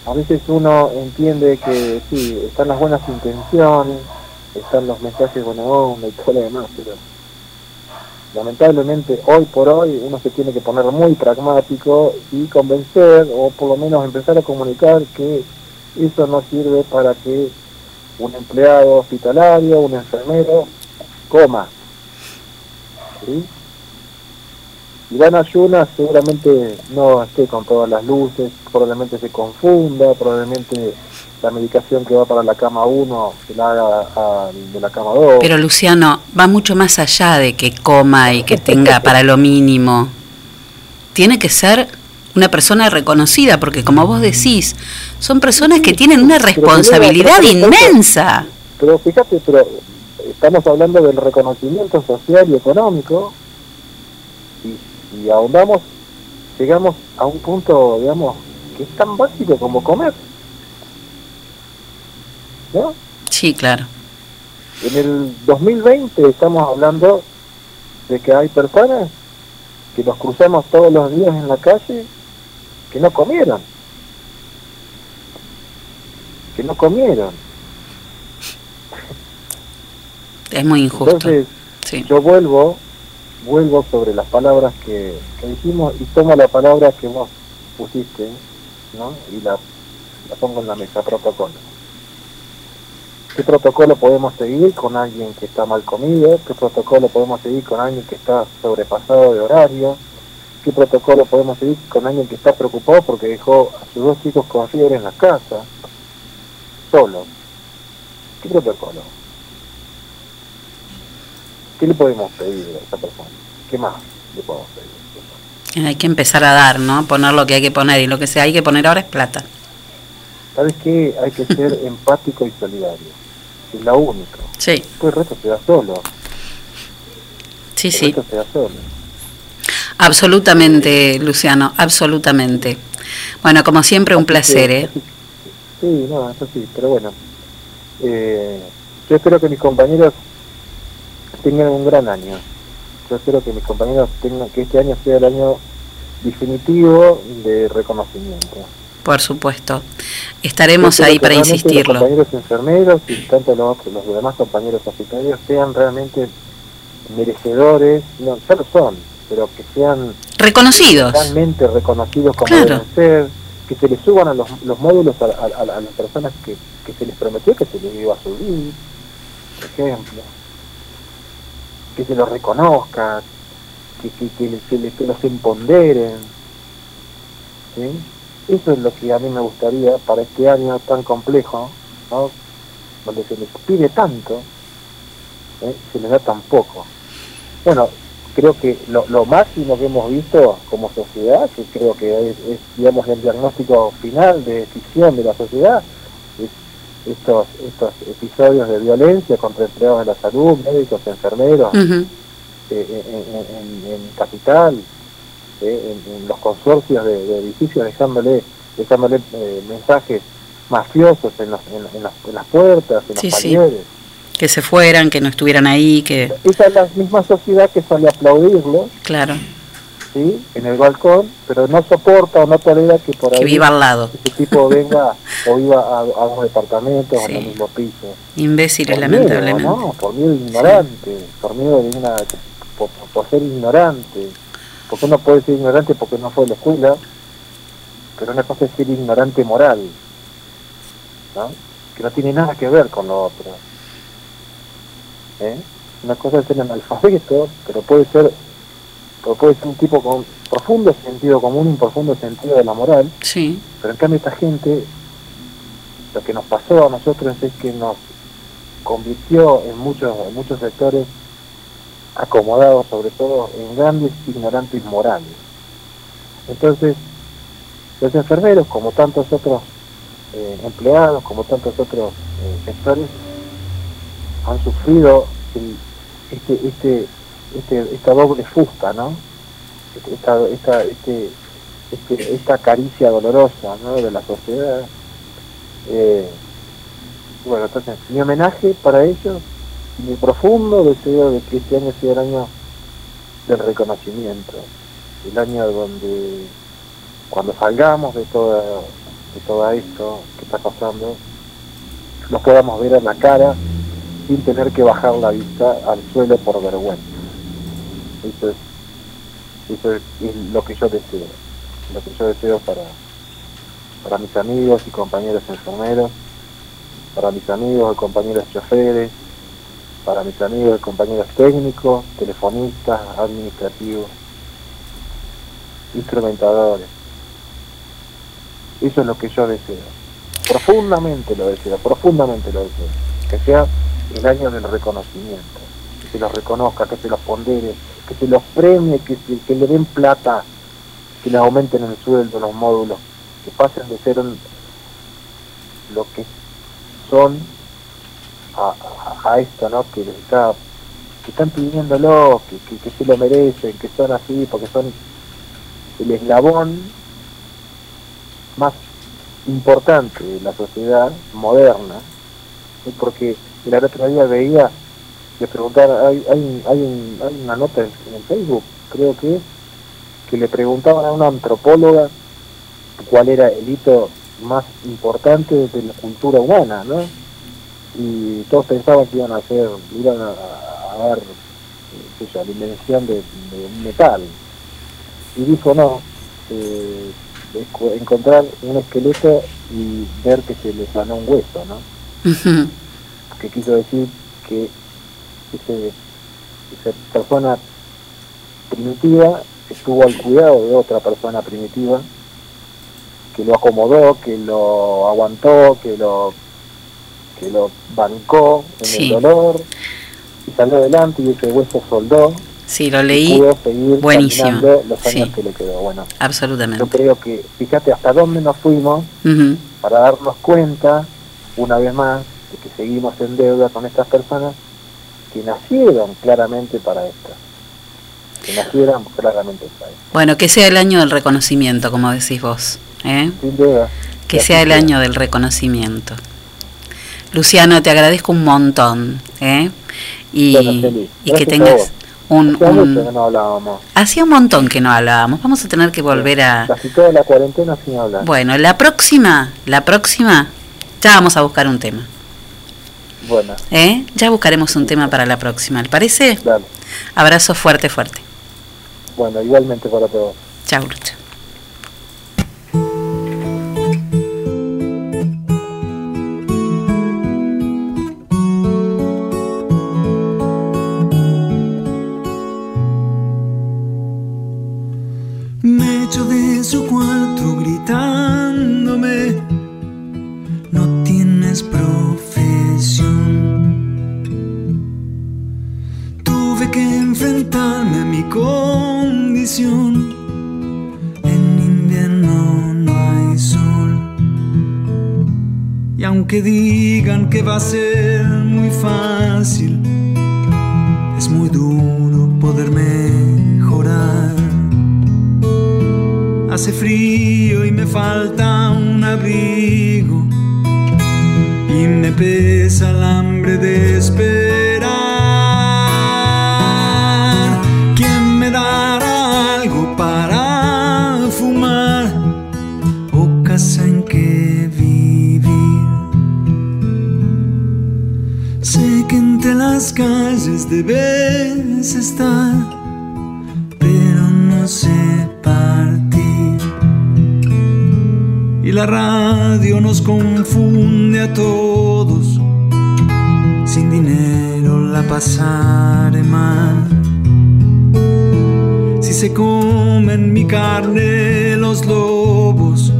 a veces uno entiende que sí, están las buenas intenciones, están los mensajes buena onda y todo lo demás, pero lamentablemente hoy por hoy uno se tiene que poner muy pragmático y convencer o por lo menos empezar a comunicar que eso no sirve para que un empleado hospitalario, un enfermero, coma. ¿Sí? A ayunas, seguramente no esté con todas las luces, probablemente se confunda, probablemente la medicación que va para la cama 1 se la haga a- de la cama 2. Pero Luciano, va mucho más allá de que coma y que tenga para lo mínimo. Tiene que ser una persona reconocida, porque como vos decís, son personas que tienen una responsabilidad pero- pero- inmensa. Pero fíjate, pero estamos hablando del reconocimiento social y económico y, y ahondamos, llegamos a un punto, digamos, que es tan básico como comer. ¿No? Sí, claro. En el 2020 estamos hablando de que hay personas que nos cruzamos todos los días en la calle que no comieron. Que no comieron. Es muy injusto. Entonces, Sí. yo vuelvo, vuelvo sobre las palabras que, que dijimos y tomo la palabra que vos pusiste, ¿no? Y la, la pongo en la mesa, protocolo. ¿Qué protocolo podemos seguir con alguien que está mal comido? ¿Qué protocolo podemos seguir con alguien que está sobrepasado de horario? ¿Qué protocolo podemos seguir con alguien que está preocupado porque dejó a sus dos chicos con fiebre en la casa? Solo. ¿Qué protocolo? ¿Qué le podemos pedir a esa persona? ¿Qué más le podemos pedir? Hay que empezar a dar, ¿no? Poner lo que hay que poner y lo que se hay que poner ahora es plata. ¿Sabes qué? Hay que ser empático y solidario. Es lo único. Sí. Después el resto se da solo. Sí, el sí. resto se da solo. Absolutamente, Luciano, absolutamente. Bueno, como siempre, un placer, ¿eh? Sí, no, eso sí, pero bueno. Eh, yo espero que mis compañeros tengan un gran año. Yo espero que mis compañeros tengan, que este año sea el año definitivo de reconocimiento. Por supuesto. Estaremos ahí para insistirlo. Los compañeros enfermeros y tanto los, los demás compañeros hospitalarios sean realmente merecedores, no, ya lo son, pero que sean Reconocidos. realmente reconocidos como Claro. deben ser, que se les suban a los, los módulos a, a- a- a las personas que, que se les prometió que se les iba a subir, por ejemplo, que se los reconozca, que, que, que, les- que les- que los empoderen, ¿sí? Eso es lo que a mí me gustaría para este año tan complejo, ¿no? donde se les pide tanto, ¿eh? se les da tan poco. Bueno, creo que lo, lo máximo que hemos visto como sociedad, que creo que es, es, digamos el diagnóstico final de ficción de la sociedad, es estos estos episodios de violencia contra empleados de la salud, médicos, enfermeros, Ujú. eh, en, en- en- en capital, eh, en, en los consorcios de, de edificios dejándole dejándole eh, mensajes mafiosos en, los- en, las, en las puertas, en Sí, los sí. Que se fueran, que no estuvieran ahí, que... Esa es la misma sociedad que sale a aplaudirlo, Claro. ¿sí? en el balcón, pero no soporta o no tolera que por Que ahí viva al lado. ese tipo venga o viva a, a los departamentos o en el mismo piso. Imbéciles, Por miedo, lamentablemente. ¿no? Por miedo ignorante, por miedo de una, por, por ser ignorante. Porque uno puede ser ignorante porque no fue a la escuela, pero una cosa es ser ignorante moral, ¿no? Que no tiene nada que ver con lo otro. ¿Eh? Una cosa es ser analfabeto, pero puede ser, pero puede ser un tipo con profundo sentido común y un profundo sentido de la moral. Sí. Pero en cambio esta gente, lo que nos pasó a nosotros es que nos convirtió en muchos, en muchos sectores acomodados sobre todo en grandes ignorantes morales. Entonces, los enfermeros, como tantos otros eh, empleados, como tantos otros eh, sectores, han sufrido este, este, este, esta doble fusta, ¿no? Esta, esta, este, este- esta caricia dolorosa de la sociedad. Eh, bueno, entonces, mi homenaje para ellos, mi profundo deseo de que este año sea el año del reconocimiento, el año donde cuando salgamos de toda de todo esto que está pasando, nos podamos ver a la cara sin tener que bajar la vista al suelo por vergüenza. Eso es, eso es, lo que yo deseo, lo que yo deseo para, para mis amigos y compañeros enfermeros, para mis amigos y compañeros choferes, para mis amigos y compañeros técnicos, telefonistas, administrativos, instrumentadores. Eso es lo que yo deseo. Profundamente lo deseo, profundamente lo deseo. Que sea el año del reconocimiento, que se los reconozca, que se los pondere, que se los premie, que, se- le den plata, que le aumenten el sueldo, los módulos, que pasen de ser un- lo que son a, esto, ¿no? Que está, que están pidiéndolo, que, que, que se lo merecen, que son así, porque son el eslabón más importante de la sociedad moderna, porque el otro día veía, le preguntaron, hay, hay, hay, un- hay una nota en, en Facebook, creo que que le preguntaban a una antropóloga cuál era el hito más importante de la cultura humana, ¿no? Y todos pensaban que iban a hacer, iban a, a eh, qué sé la invención de, un metal. Y dijo, no, eh, encontrar un esqueleto y ver que se le sanó un hueso, ¿no? Que quiso decir que ese, esa persona primitiva estuvo al cuidado de otra persona primitiva que lo acomodó, que lo aguantó, que lo que lo bancó en Sí. el dolor y salió adelante y ese hueso soldó Sí, lo y leí. pudo seguir Buenísimo. los años Sí. que le quedó. Bueno, Absolutamente. yo creo que fíjate hasta dónde nos fuimos para darnos cuenta, una vez más, de que seguimos en deuda con estas personas que nacieron claramente para esto. Que nacieron claramente para esto. Bueno, que sea el año del reconocimiento, como decís vos. ¿eh? Sin duda. Que sea el sea. año del reconocimiento. Luciano, te agradezco un montón. ¿eh? Y, Bueno, y que tengas un... Hacía un- mucho que no hablábamos. Hacía un montón que no hablábamos. Vamos a tener que volver a... Casi toda la cuarentena sin hablar. Bueno, la próxima, la próxima, ya vamos a buscar un tema. Bueno, ¿eh? Ya buscaremos un tema para la próxima, ¿le parece? dale. Abrazo fuerte, fuerte. Bueno, igualmente para todos. Chau, Lucho. Aunque digan que va a ser muy fácil, es muy duro poder mejorar. Hace frío y me falta un abrigo y me pesa el hambre de esperar. Las calles debes estar, pero no sé partir. Y la radio nos confunde a todos. Sin dinero la pasaré mal. Si se comen mi carne los lobos,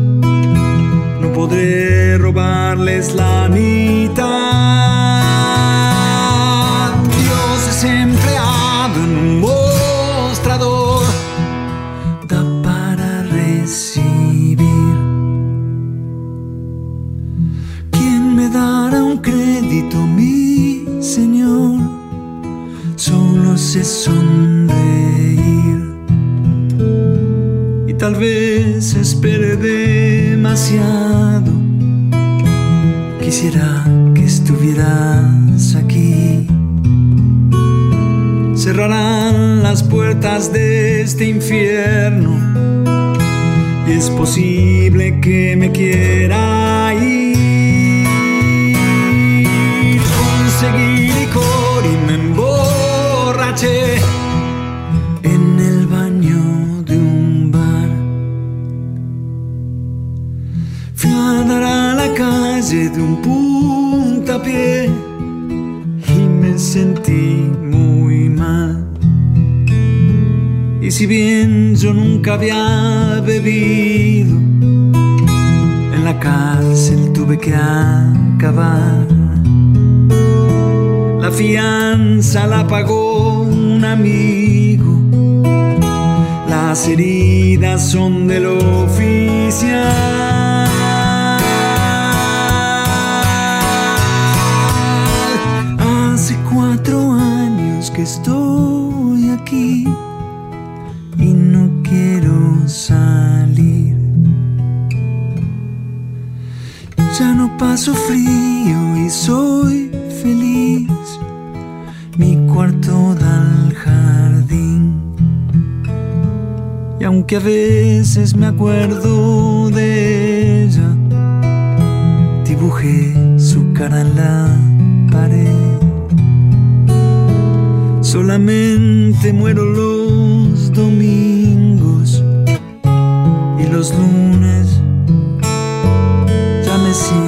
no podré robarles la mitad. Sonreír y tal vez espere demasiado. Quisiera que estuvieras aquí. Cerrarán las puertas de este infierno. Es posible que me quiera Y si bien yo nunca había bebido, en la cárcel tuve que acabar. La fianza la pagó un amigo. Las heridas son del oficial. Hace cuatro años que estoy aquí paso frío y soy feliz. Mi cuarto da al jardín. Y aunque a veces me acuerdo de ella, dibujé su cara en la pared. Solamente muero los domingos y los lunes ya me siento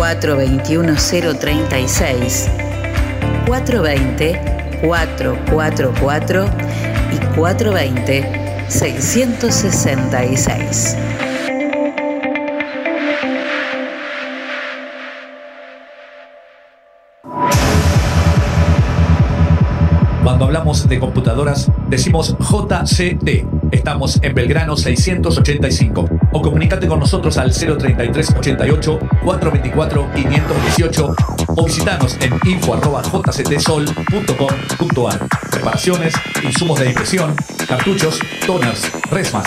036 420 444 y 420 666. Cuando hablamos de computadoras, decimos JCT. Estamos en Belgrano 685. O comunícate con nosotros al 033 88 424 518 o visitanos en info.jctsol.com.ar. Reparaciones, insumos de impresión, cartuchos, toners, resmas,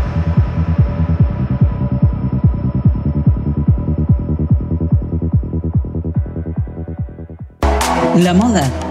La moda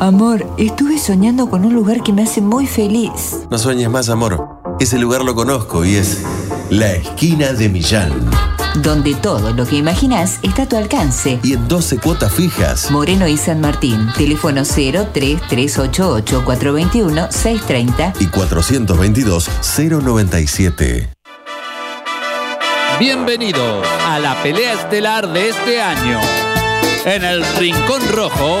Amor, estuve soñando con un lugar que me hace muy feliz. No sueñes más, amor. Ese lugar lo conozco y es la esquina de Millán. Donde todo lo que imaginas está a tu alcance. Y en 12 cuotas fijas. Moreno y San Martín. Teléfono 03388 421 630 Y 422-097. Bienvenidos a la pelea estelar de este año. En el Rincón Rojo,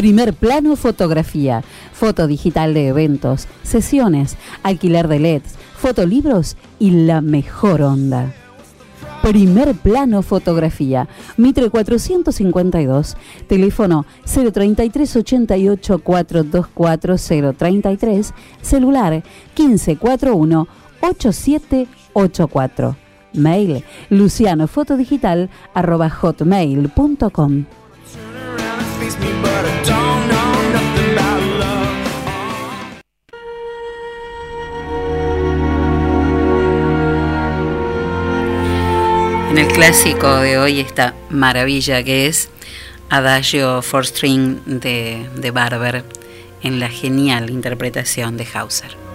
Primer plano fotografía, foto digital de eventos, sesiones, alquiler de LEDs, fotolibros y la mejor onda. Primer plano fotografía, Mitre 452, teléfono 033 88 424 033, celular 1541 8784. Mail lucianofotodigital arroba hotmail.com. En el clásico de hoy esta maravilla que es Adagio for String de, de Barber en la genial interpretación de Hauser.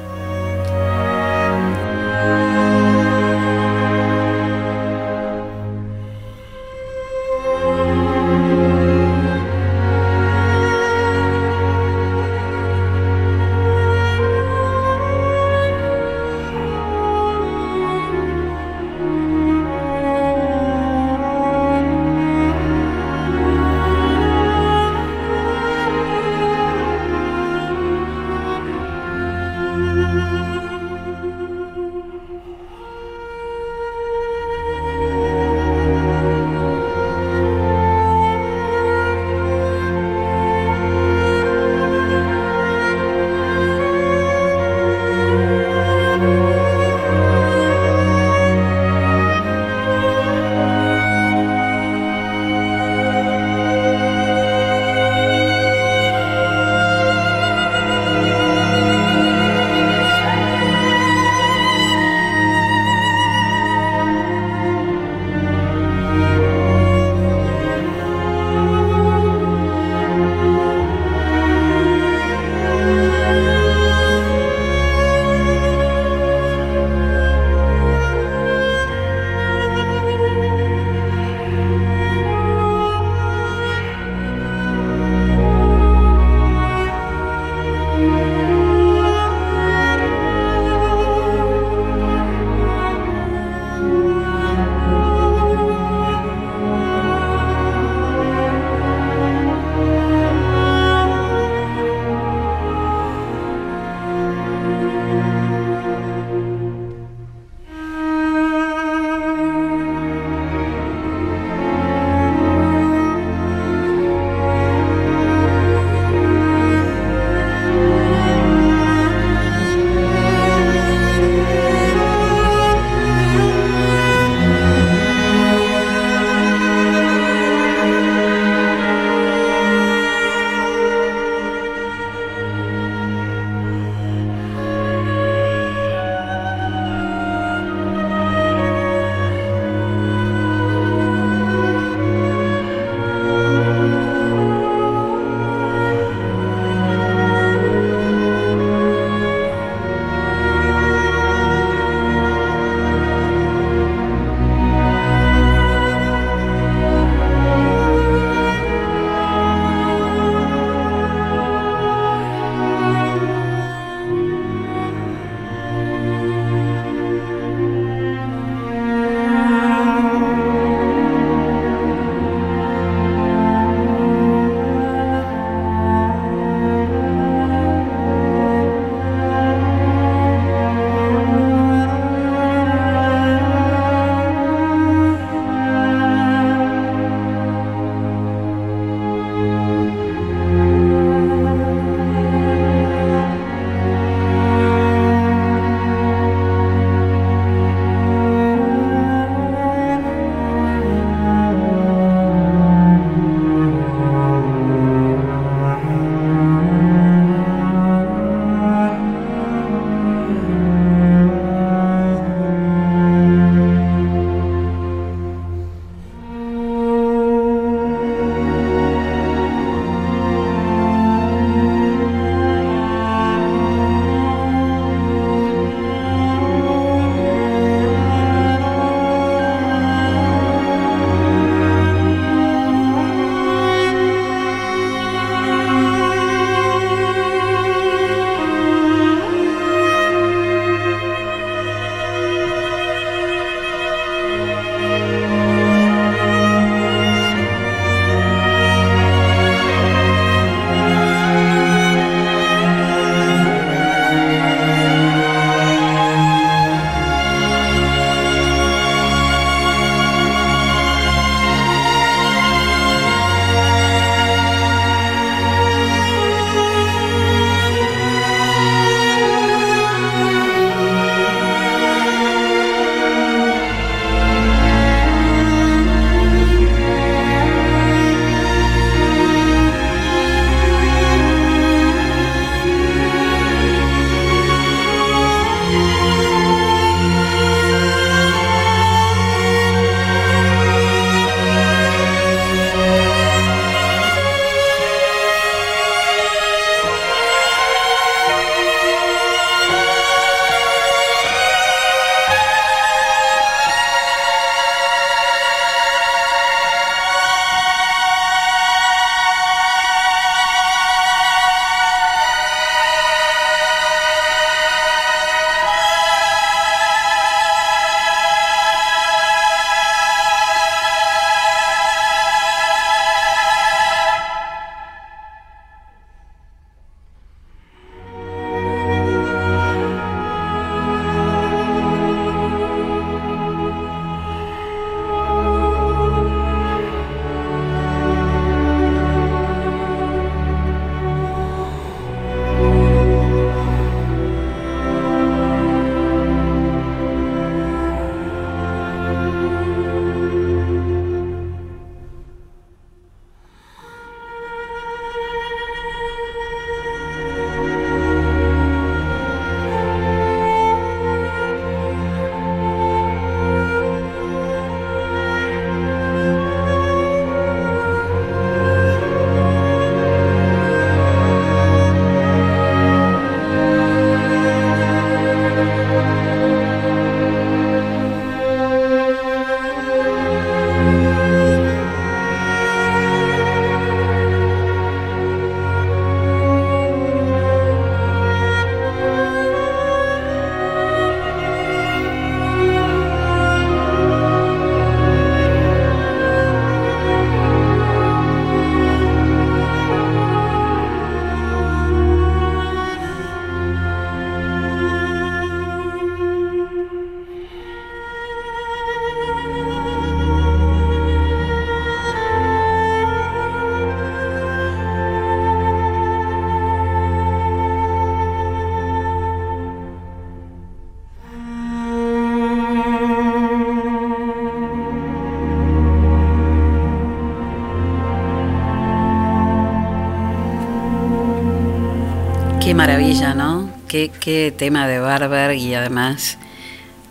Maravilla, ¿no? Qué, qué tema de Barber y además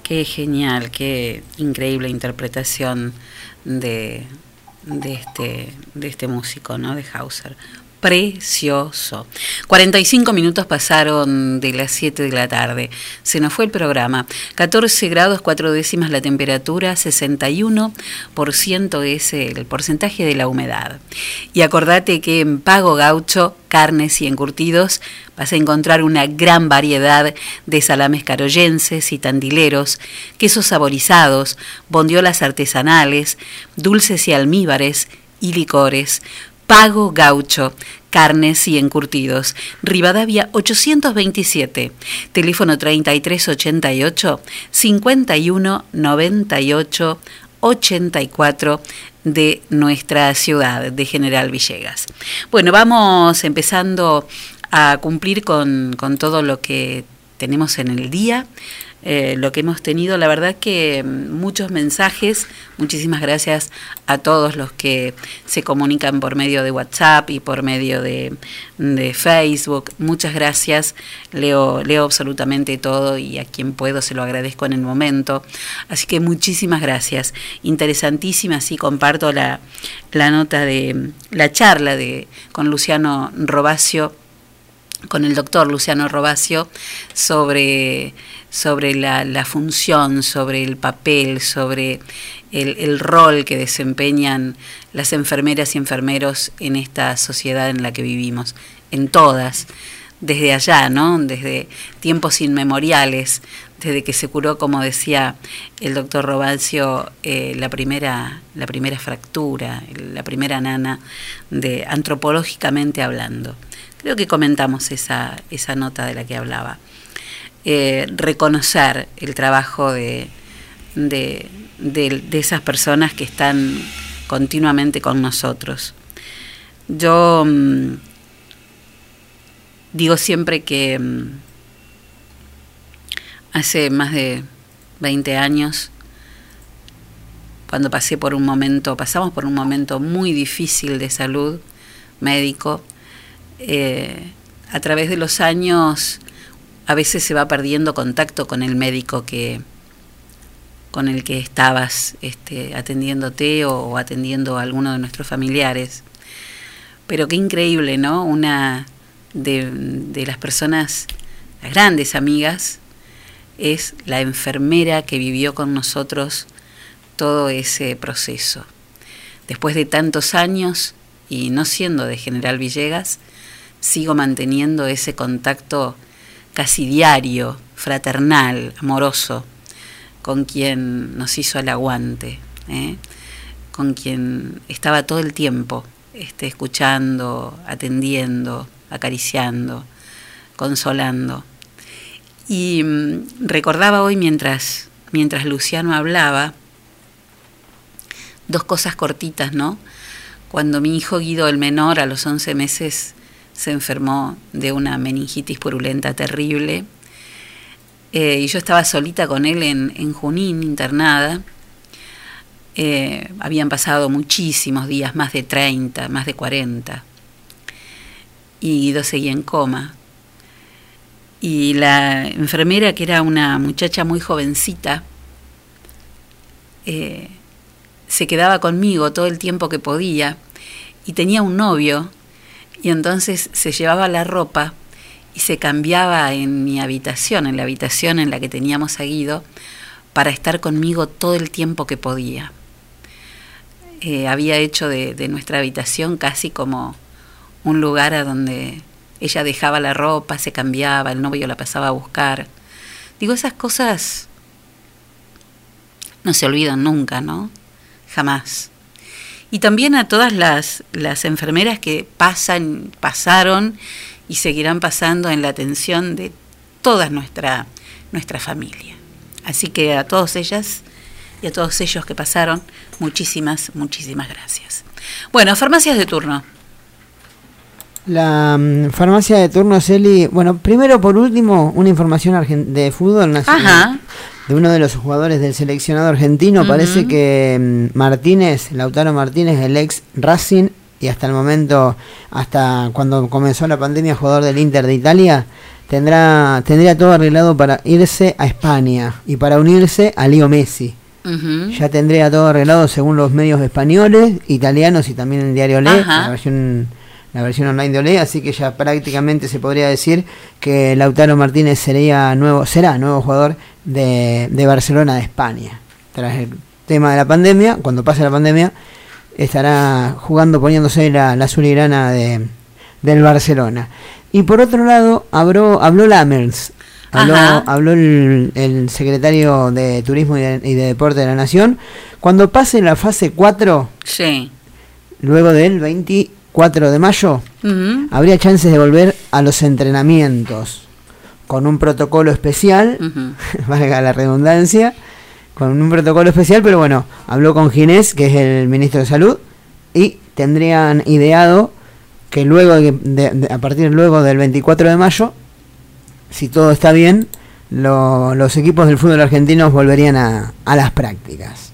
qué genial, qué increíble interpretación de, de, este, de este músico, ¿no? De Hauser. Precioso. 45 minutos pasaron de las 7 de la tarde. Se nos fue el programa. 14 grados 4 décimas la temperatura, 61% es el porcentaje de la humedad. Y acordate que en Pago Gaucho, carnes y encurtidos, vas a encontrar una gran variedad de salames caroyenses y tandileros, quesos saborizados, bondiolas artesanales, dulces y almíbares y licores Pago Gaucho, carnes y encurtidos. Rivadavia 827, teléfono 3388 5198 84 de nuestra ciudad de General Villegas. Bueno, vamos empezando a cumplir con, con todo lo que tenemos en el día. Eh, lo que hemos tenido. La verdad que mm, muchos mensajes. Muchísimas gracias a todos los que se comunican por medio de WhatsApp y por medio de, de Facebook. Muchas gracias. Leo, leo absolutamente todo y a quien puedo se lo agradezco en el momento. Así que muchísimas gracias. Interesantísima. Sí, comparto la, la nota de la charla de, con Luciano Robacio con el doctor Luciano Robacio sobre, sobre la, la, función, sobre el papel, sobre el, el, rol que desempeñan las enfermeras y enfermeros en esta sociedad en la que vivimos, en todas, desde allá, ¿no? Desde tiempos inmemoriales, desde que se curó, como decía el doctor Robacio, eh, la, primera, la primera fractura, la primera nana, de antropológicamente hablando. Creo que comentamos esa, esa nota de la que hablaba. Eh, reconocer el trabajo de, de, de, esas personas que están continuamente con nosotros. Yo mmm, digo siempre que mmm, hace más de 20 años, cuando pasé por un momento, pasamos por un momento muy difícil de salud médico, eh, a través de los años a veces se va perdiendo contacto con el médico que con el que estabas este, atendiéndote o, atendiendo a alguno de nuestros familiares. Pero qué increíble, ¿no? Una de, de las personas, las grandes amigas, es la enfermera que vivió con nosotros todo ese proceso. Después de tantos años, y no siendo de General Villegas, sigo manteniendo ese contacto casi diario, fraternal, amoroso, con quien nos hizo el aguante, ¿eh? con quien estaba todo el tiempo este, escuchando, atendiendo, acariciando, consolando. Y mm, recordaba hoy mientras, mientras Luciano hablaba, dos cosas cortitas, ¿no? Cuando mi hijo Guido, el menor, a los 11 meses, se enfermó de una meningitis purulenta terrible. Eh, y yo estaba solita con él en, en Junín, internada. Eh, habían pasado muchísimos días, más de 30, más de 40. Y Guido seguía en coma. Y la enfermera, que era una muchacha muy jovencita, eh, se quedaba conmigo todo el tiempo que podía y tenía un novio y entonces se llevaba la ropa y se cambiaba en mi habitación, en la habitación en la que teníamos a para estar conmigo todo el tiempo que podía. Eh, había hecho de, de, nuestra habitación casi como un lugar a donde ella dejaba la ropa, se cambiaba, el novio la pasaba a buscar. Digo, esas cosas no se olvidan nunca, ¿no? Jamás y también a todas las, las enfermeras que pasan, pasaron y seguirán pasando en la atención de toda nuestra, nuestra familia. Así que a todas ellas y a todos ellos que pasaron, muchísimas, muchísimas gracias. Bueno, farmacias de turno. La um, farmacia de turno, Celi, bueno, primero por último, una información de fútbol nacional. Ajá de uno de los jugadores del seleccionado argentino. Uh -huh. Parece que um, Martínez, Lautaro Martínez, el ex Racing y hasta el momento, hasta cuando comenzó la pandemia, jugador del Inter de Italia, tendrá, tendría todo arreglado para irse a España y para unirse a Leo Messi. Ya tendría todo arreglado según los medios españoles, italianos y también el diario Ajá. la versión, la versión online de Olé, así que ya prácticamente se podría decir que Lautaro Martínez sería nuevo, será nuevo jugador de, de Barcelona de España. Tras el tema de la pandemia, cuando pase la pandemia, estará jugando, poniéndose la, la azul y grana de, del Barcelona. Y por otro lado, habló, habló Lammers, habló, habló el, el secretario de Turismo y de, y de Deporte de la Nación. Cuando pase la fase 4, Sí. luego del 24 de mayo, habría chances de volver a los entrenamientos con un protocolo especial, valga la redundancia, con un protocolo especial, pero bueno, habló con Ginés, que es el ministro de Salud, y tendrían ideado que luego, de- a partir luego del 24 de mayo, si todo está bien, lo- los equipos del fútbol argentino volverían a, a las prácticas.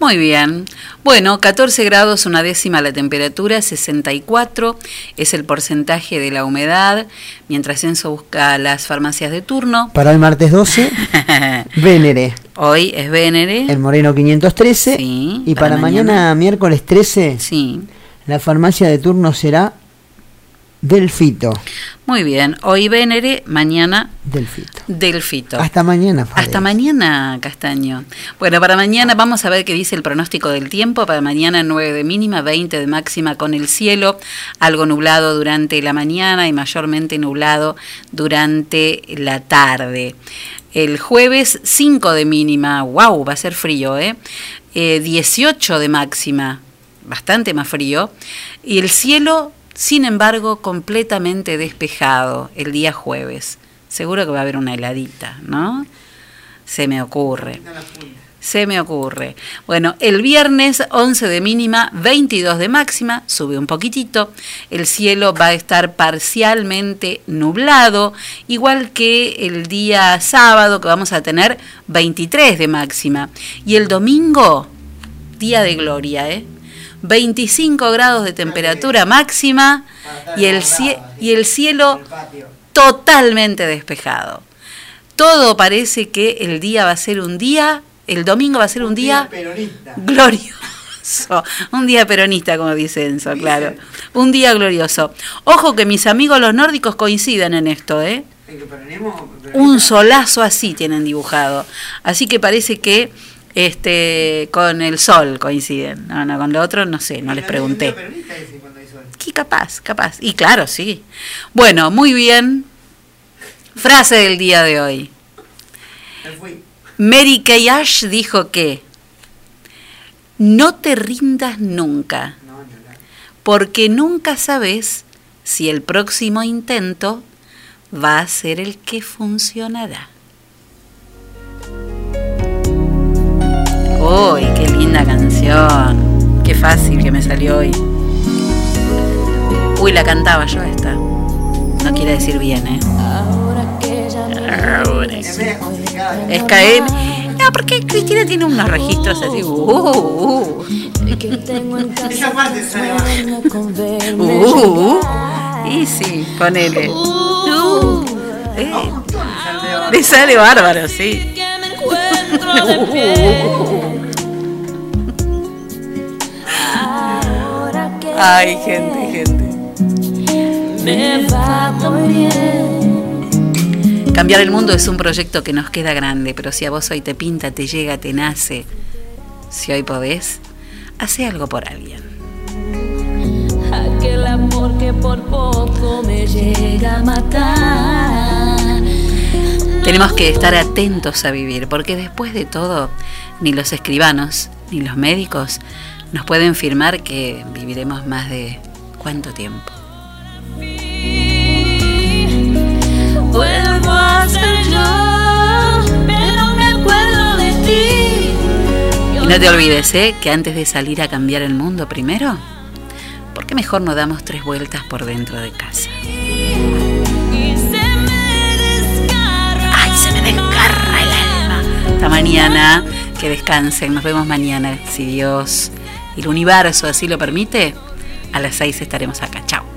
Muy bien. Bueno, 14 grados, una décima la temperatura, 64 es el porcentaje de la humedad, mientras Enzo busca las farmacias de turno. Para el martes 12, Vénere, Hoy es Vénere. el Moreno 513, Sí, y para, para mañana, mañana. miércoles 13, Sí. la farmacia de turno será Delfito. Muy bien. Hoy Vénere, mañana Delfito. Delfito. Hasta mañana, Fabio. Hasta mañana, Castaño. Bueno, para mañana vamos a ver qué dice el pronóstico del tiempo. Para mañana 9 de mínima, 20 de máxima con el cielo, algo nublado durante la mañana y mayormente nublado durante la tarde. El jueves 5 de mínima, wow, va a ser frío, ¿eh? Eh, 18 de máxima, bastante más frío. Y el cielo, sin embargo, completamente despejado el día jueves. Seguro que va a haber una heladita, ¿no? Se me ocurre. Se me ocurre. Bueno, el viernes 11 de mínima, 22 de máxima, sube un poquitito. El cielo va a estar parcialmente nublado, igual que el día sábado que vamos a tener 23 de máxima. Y el domingo, día de gloria, ¿eh? 25 grados de temperatura máxima y el, cie- y el cielo totalmente despejado. Todo parece que el día va a ser un día, el domingo va a ser un día glorioso. Un día peronista, como dice Enzo, claro. Un día glorioso. Ojo que mis amigos los nórdicos coinciden en esto, ¿eh? Un solazo así tienen dibujado. Así que parece que este con el sol coinciden. No, no, con lo otro no sé, no les pregunté. ¿Qué capaz, capaz. Y claro, sí. Bueno, muy bien. Frase del día de hoy. Mary Kay Ash dijo que no te rindas nunca, porque nunca sabes si el próximo intento va a ser el que funcionará. ¡Uy, qué linda canción! Qué fácil que me salió hoy. Uy, la cantaba yo esta. No quiere decir bien, ¿eh? Ahora. Es caer. No, porque Cristina tiene unos registros así. Uh, uh, uh. Uh, y sí, ponele. Uh, eh. Le sale bárbaro, sí. Ay, gente, gente. Me va muy bien. Cambiar el mundo es un proyecto que nos queda grande, pero si a vos hoy te pinta, te llega, te nace, si hoy podés, hace algo por alguien. Aquel amor que por poco me llega a matar. Tenemos que estar atentos a vivir, porque después de todo, ni los escribanos ni los médicos nos pueden firmar que viviremos más de cuánto tiempo. Vuelvo a ser yo, pero me acuerdo de ti. Y no te olvides, ¿eh? Que antes de salir a cambiar el mundo primero, ¿por qué mejor no damos tres vueltas por dentro de casa? Hasta mañana, que descansen. Nos vemos mañana, si Dios y el universo así lo permite. A las 6 estaremos acá. Chao.